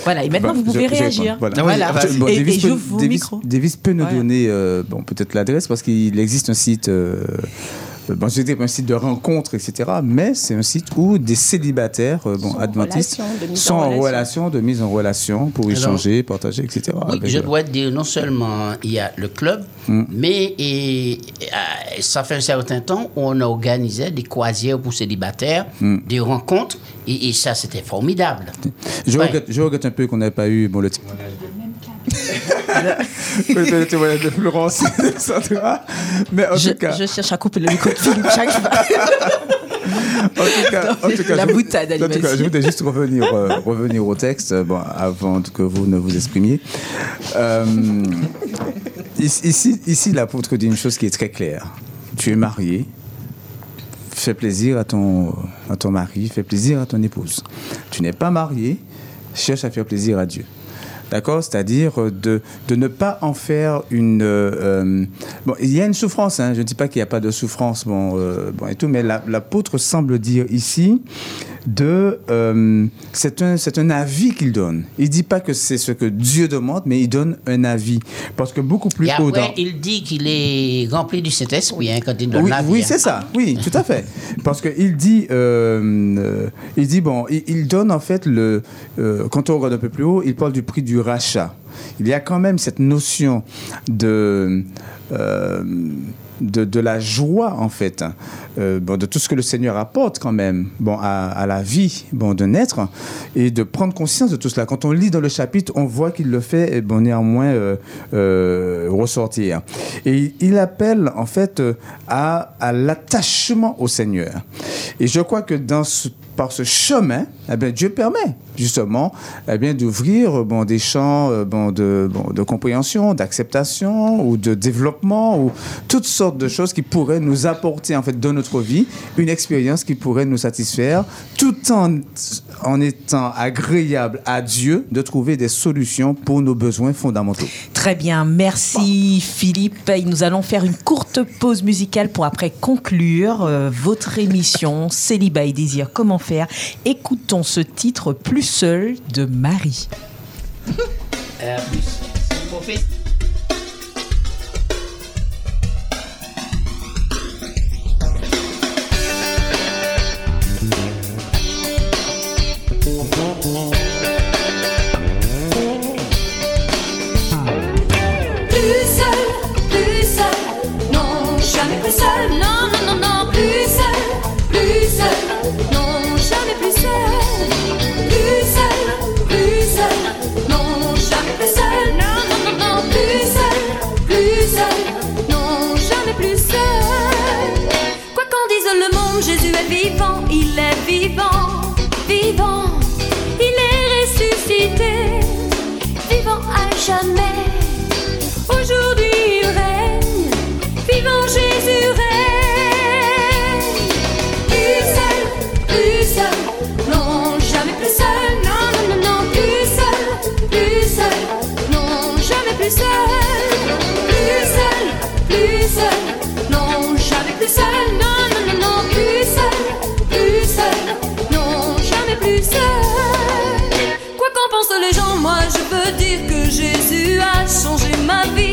Voilà, et maintenant Bah, vous pouvez je- réagir. voilà. Voilà. Bon, et, Davis, et peut, j'ouvre vos Davis- micros. Davis peut nous Voilà. donner euh, bon, peut-être l'adresse parce qu'il existe un site, euh, bon, je dirais pas un site de rencontre, etc. Mais c'est un site où des célibataires euh, bon, adventistes sont en relation. relation, de mise en relation pour Alors, échanger, partager, etc. Oui, avec, je euh, dois dire, non seulement il y a le club, Mm. mais et, euh, ça fait un certain temps on organisait des croisières pour célibataires, Mm. des rencontres, et, et ça c'était formidable. Je, Ouais. regrette, je regrette un peu qu'on n'ait pas eu bon, le témoignage de De Florence. Mais en je, tout cas. je cherche à couper le micro de Philippe chaque fois. En tout cas, en tout cas, La je, boutade, en tout cas, Alimenti. je voudrais juste revenir, euh, revenir au texte, euh, bon, avant que vous ne vous exprimiez. Euh, ici, ici, ici, l'apôtre dit une chose qui est très claire. Tu es marié, fais plaisir à ton, à ton mari, fais plaisir à ton épouse. Tu n'es pas marié, cherche à faire plaisir à Dieu. D'accord? C'est-à-dire euh, de, de ne pas en faire une... euh, euh, bon, il y a une souffrance, hein, je ne dis pas qu'il n'y a pas de souffrance, bon, euh, bon et tout, mais la- l'apôtre semble dire ici de... euh, c'est un, c'est un avis qu'il donne. Il ne dit pas que c'est ce que Dieu demande, mais il donne un avis. Parce que beaucoup plus Et haut après, dans... il dit qu'il est rempli du Saint-Esprit hein, quand il donne Oui, la vie. oui hein. c'est ça. Oui, tout à fait. Parce qu'il dit, euh, euh, il dit bon, il, il donne en fait le. euh, quand on regarde un peu plus haut, il parle du prix du rachat. Il y a quand même cette notion de. euh, de, de la joie en fait, hein. Euh, bon, de tout ce que le Seigneur apporte quand même bon, à, à la vie bon, d'un être et de prendre conscience de tout cela. Quand on lit dans le chapitre, on voit qu'il le fait eh bon, néanmoins euh, euh, ressortir. Et il appelle en fait euh, à, à l'attachement au Seigneur. Et je crois que par ce chemin, eh Dieu permet justement eh bien, d'ouvrir bon, des champs euh, de, compréhension, d'acceptation ou de développement ou toutes sortes de choses qui pourraient nous apporter en fait dans notre vie une expérience qui pourrait nous satisfaire tout en, en étant agréable à Dieu de trouver des solutions pour nos besoins fondamentaux. Très bien, merci Philippe. Nous allons faire une courte pause musicale pour après conclure euh, votre émission Célibat et désir, comment faire. Écoutons ce titre Plus seul de Marie. peux dire que Jésus a changé ma vie.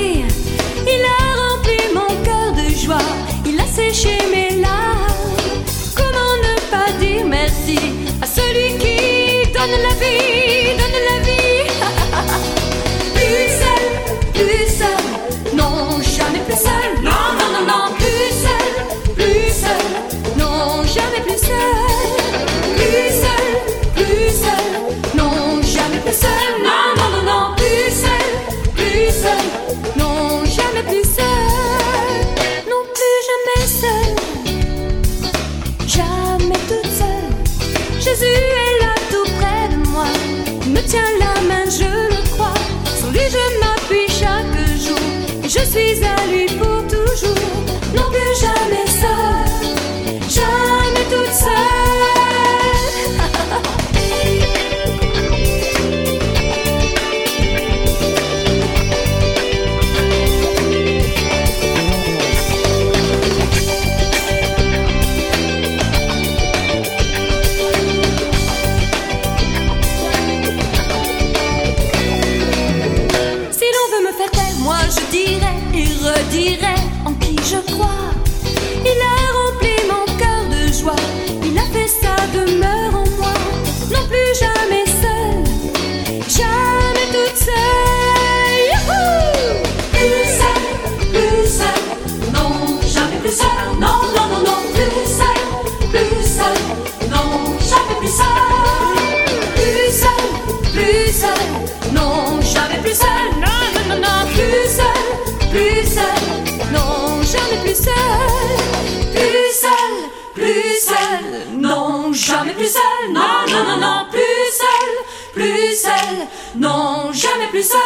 Seul, non, jamais plus seul,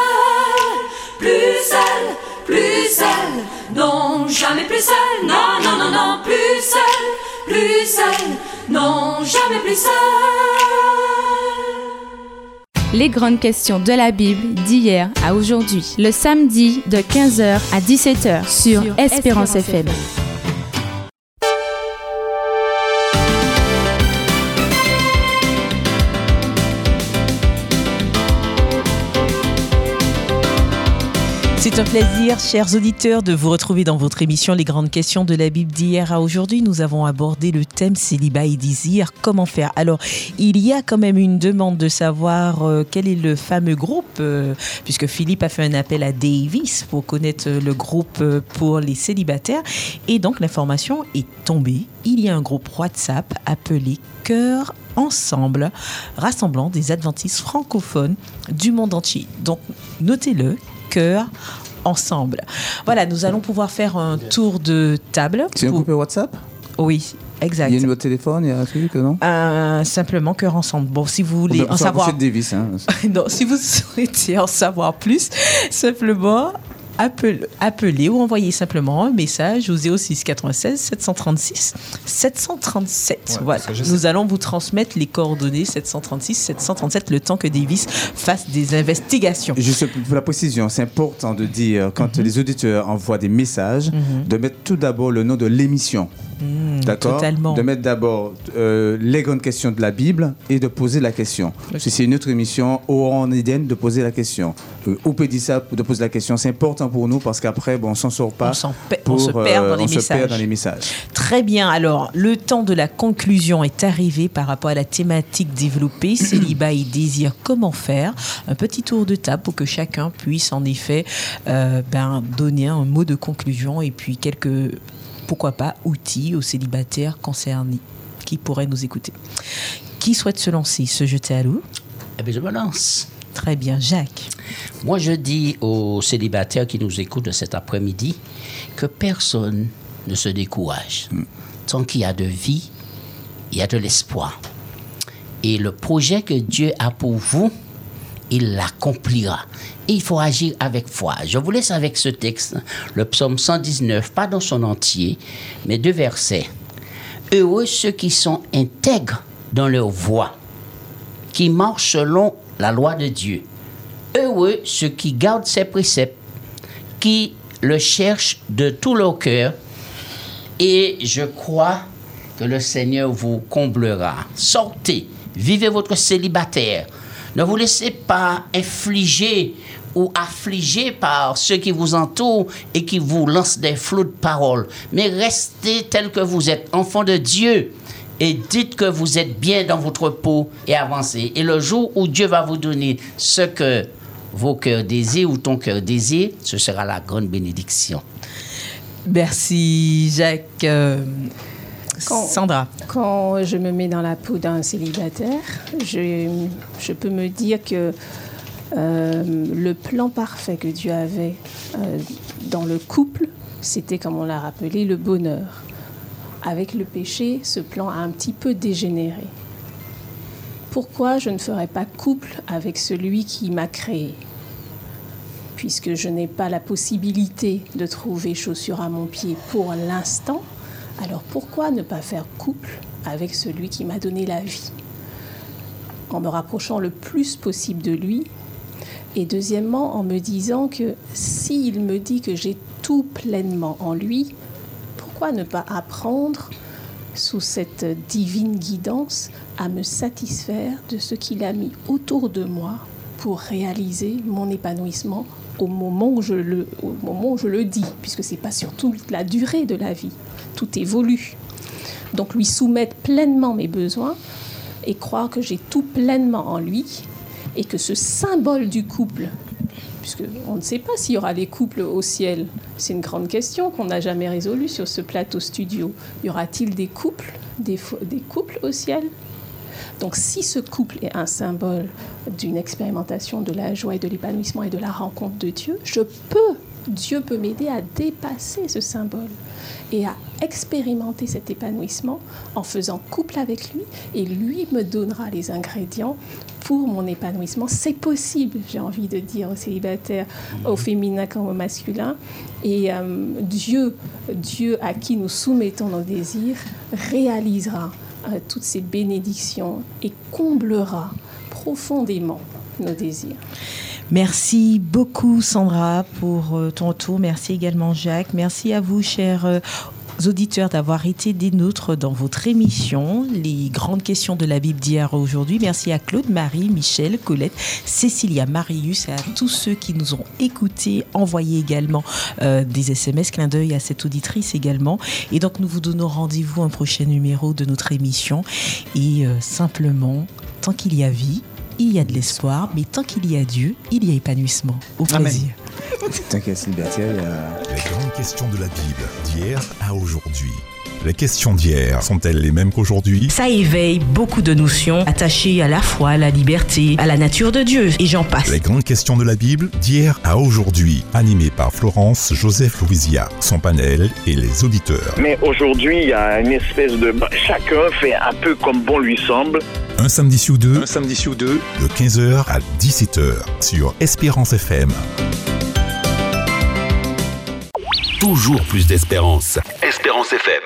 plus seul, plus seul, non, jamais plus seul, non, non, non, non, plus seul, plus seul, non, jamais plus seul. Les grandes questions de la Bible d'hier à aujourd'hui. Le samedi de 15h à 17h sur, Espérance, FM. C'est un plaisir, chers auditeurs, de vous retrouver dans votre émission Les grandes questions de la Bible d'hier à aujourd'hui. Nous avons abordé le thème célibat et désir. Comment faire Alors, il y a quand même une demande de savoir euh, quel est le fameux groupe, euh, puisque Philippe a fait un appel à Davis pour connaître euh, le groupe pour les célibataires. Et donc, l'information est tombée. Il y a un groupe WhatsApp appelé Cœur Ensemble, rassemblant des adventistes francophones du monde entier. Donc, notez-le, Cœur Ensemble. Voilà, nous allons pouvoir faire un tour de table. C'est un pour- groupe WhatsApp Oui, exact. Il y a un numéro de téléphone, il y a un truc, non Euh, simplement Cœur Ensemble. Bon, si vous voulez en savoir... Davis, hein. non, si vous souhaitez en savoir plus, simplement appel- appelez ou envoyez simplement un message au 06 96 736 737. Ouais, voilà. Nous allons vous transmettre les coordonnées 736 737 le temps que Davis fasse des investigations. Juste pour la précision, c'est important de dire, quand Mhm. les auditeurs envoient des messages, de mettre tout d'abord le nom de l'émission. Mm, D'accord Totalement. De mettre d'abord euh, les grandes questions de la Bible et de poser la question. Si c'est une autre émission, au en Éden, de poser la question. Euh, dire ça, de poser la question. C'est important pour nous parce qu'après, bon, on s'en sort pas. On pour, se perd dans euh, les on se messages. perd dans les messages. Très bien. Alors, le temps de la conclusion est arrivé par rapport à la thématique développée, célibat et désir, comment faire? Un petit tour de table pour que chacun puisse en effet euh, ben, donner un mot de conclusion et puis quelques, pourquoi pas, outils aux célibataires concernés qui pourraient nous écouter. Qui souhaite se lancer, se jeter à l'eau? Eh bien, je me lance. Très bien, Jacques. Moi, je dis aux célibataires qui nous écoutent de cet après-midi que personne ne se décourage. Tant qu'il y a de vie, il y a de l'espoir. Et le projet que Dieu a pour vous, il l'accomplira. Et il faut agir avec foi. Je vous laisse avec ce texte, le psaume 119, pas dans son entier, mais deux versets. Heureux ceux qui sont intègres dans leur voie, qui marchent selon la loi de Dieu. Heureux ceux qui gardent ses préceptes, qui le cherchent de tout leur cœur. Et je crois que le Seigneur vous comblera. Sortez, vivez votre célibataire. Ne vous laissez pas infliger ou affliger par ceux qui vous entourent et qui vous lancent des flots de paroles. Mais restez tel que vous êtes, enfant de Dieu. Et dites que vous êtes bien dans votre peau et avancez. Et le jour où Dieu va vous donner ce que vos cœurs désirent ou ton cœur désire, ce sera la grande bénédiction. Merci, Jacques. Quand- Sandra. Quand je me mets dans la peau d'un célibataire, je, je peux me dire que euh, le plan parfait que Dieu avait euh, dans le couple, c'était, comme on l'a rappelé, le bonheur. Avec le péché, ce plan a un petit peu dégénéré. Pourquoi je ne ferais pas couple avec celui qui m'a créé? Puisque je n'ai pas la possibilité de trouver chaussures à mon pied pour l'instant, alors pourquoi ne pas faire couple avec celui qui m'a donné la vie? En me rapprochant le plus possible de lui. Et deuxièmement, en me disant que s'il me dit que j'ai tout pleinement en lui, pourquoi ne pas apprendre, sous cette divine guidance, à me satisfaire de ce qu'il a mis autour de moi pour réaliser mon épanouissement au moment où je le, au moment où je le dis, puisque c'est pas sur toute la durée de la vie. Tout évolue. Donc lui soumettre pleinement mes besoins et croire que j'ai tout pleinement en lui et que ce symbole du couple, puisque on ne sait pas s'il y aura les couples au ciel, c'est une grande question qu'on n'a jamais résolue sur ce plateau studio. Y aura-t-il des couples, des, des couples au ciel? Donc si ce couple est un symbole d'une expérimentation de la joie et de l'épanouissement et de la rencontre de Dieu, je peux Dieu peut m'aider à dépasser ce symbole et à expérimenter cet épanouissement en faisant couple avec lui et lui me donnera les ingrédients pour mon épanouissement. C'est possible, j'ai envie de dire aux célibataires, au féminin comme au masculin. Et euh, Dieu, Dieu à qui nous soumettons nos désirs, réalisera euh, toutes ces bénédictions et comblera profondément nos désirs. Merci beaucoup Sandra pour euh, ton tour. Merci également Jacques. Merci à vous chers euh, auditeurs d'avoir été des nôtres dans votre émission Les grandes questions de la Bible d'hier aujourd'hui. Merci à Claude, Marie, Michel, Colette, Cécilia, Marius et à tous ceux qui nous ont écoutés, envoyé également euh, des SMS. Clin d'œil à cette auditrice également. Et donc nous vous donnons rendez-vous un prochain numéro de notre émission. Et simplement, tant qu'il y a vie, il y a de l'espoir, mais tant qu'il y a Dieu, il y a épanouissement. Au Amen. plaisir. T'inquiète, Sylbertia, il y a... Les grandes questions de la Bible d'hier à aujourd'hui. Les questions d'hier sont-elles les mêmes qu'aujourd'hui Ça éveille beaucoup de notions attachées à la foi, à la liberté, à la nature de Dieu, et j'en passe. Les grandes questions de la Bible d'hier à aujourd'hui, animées par Florence Joseph Louisia, son panel et les auditeurs. Mais aujourd'hui, il y a une espèce de... Chacun fait un peu comme bon lui semble. Un samedi sur deux, un samedi sur deux, de 15h à 17h sur Espérance FM. Toujours plus d'espérance. Espérance FM.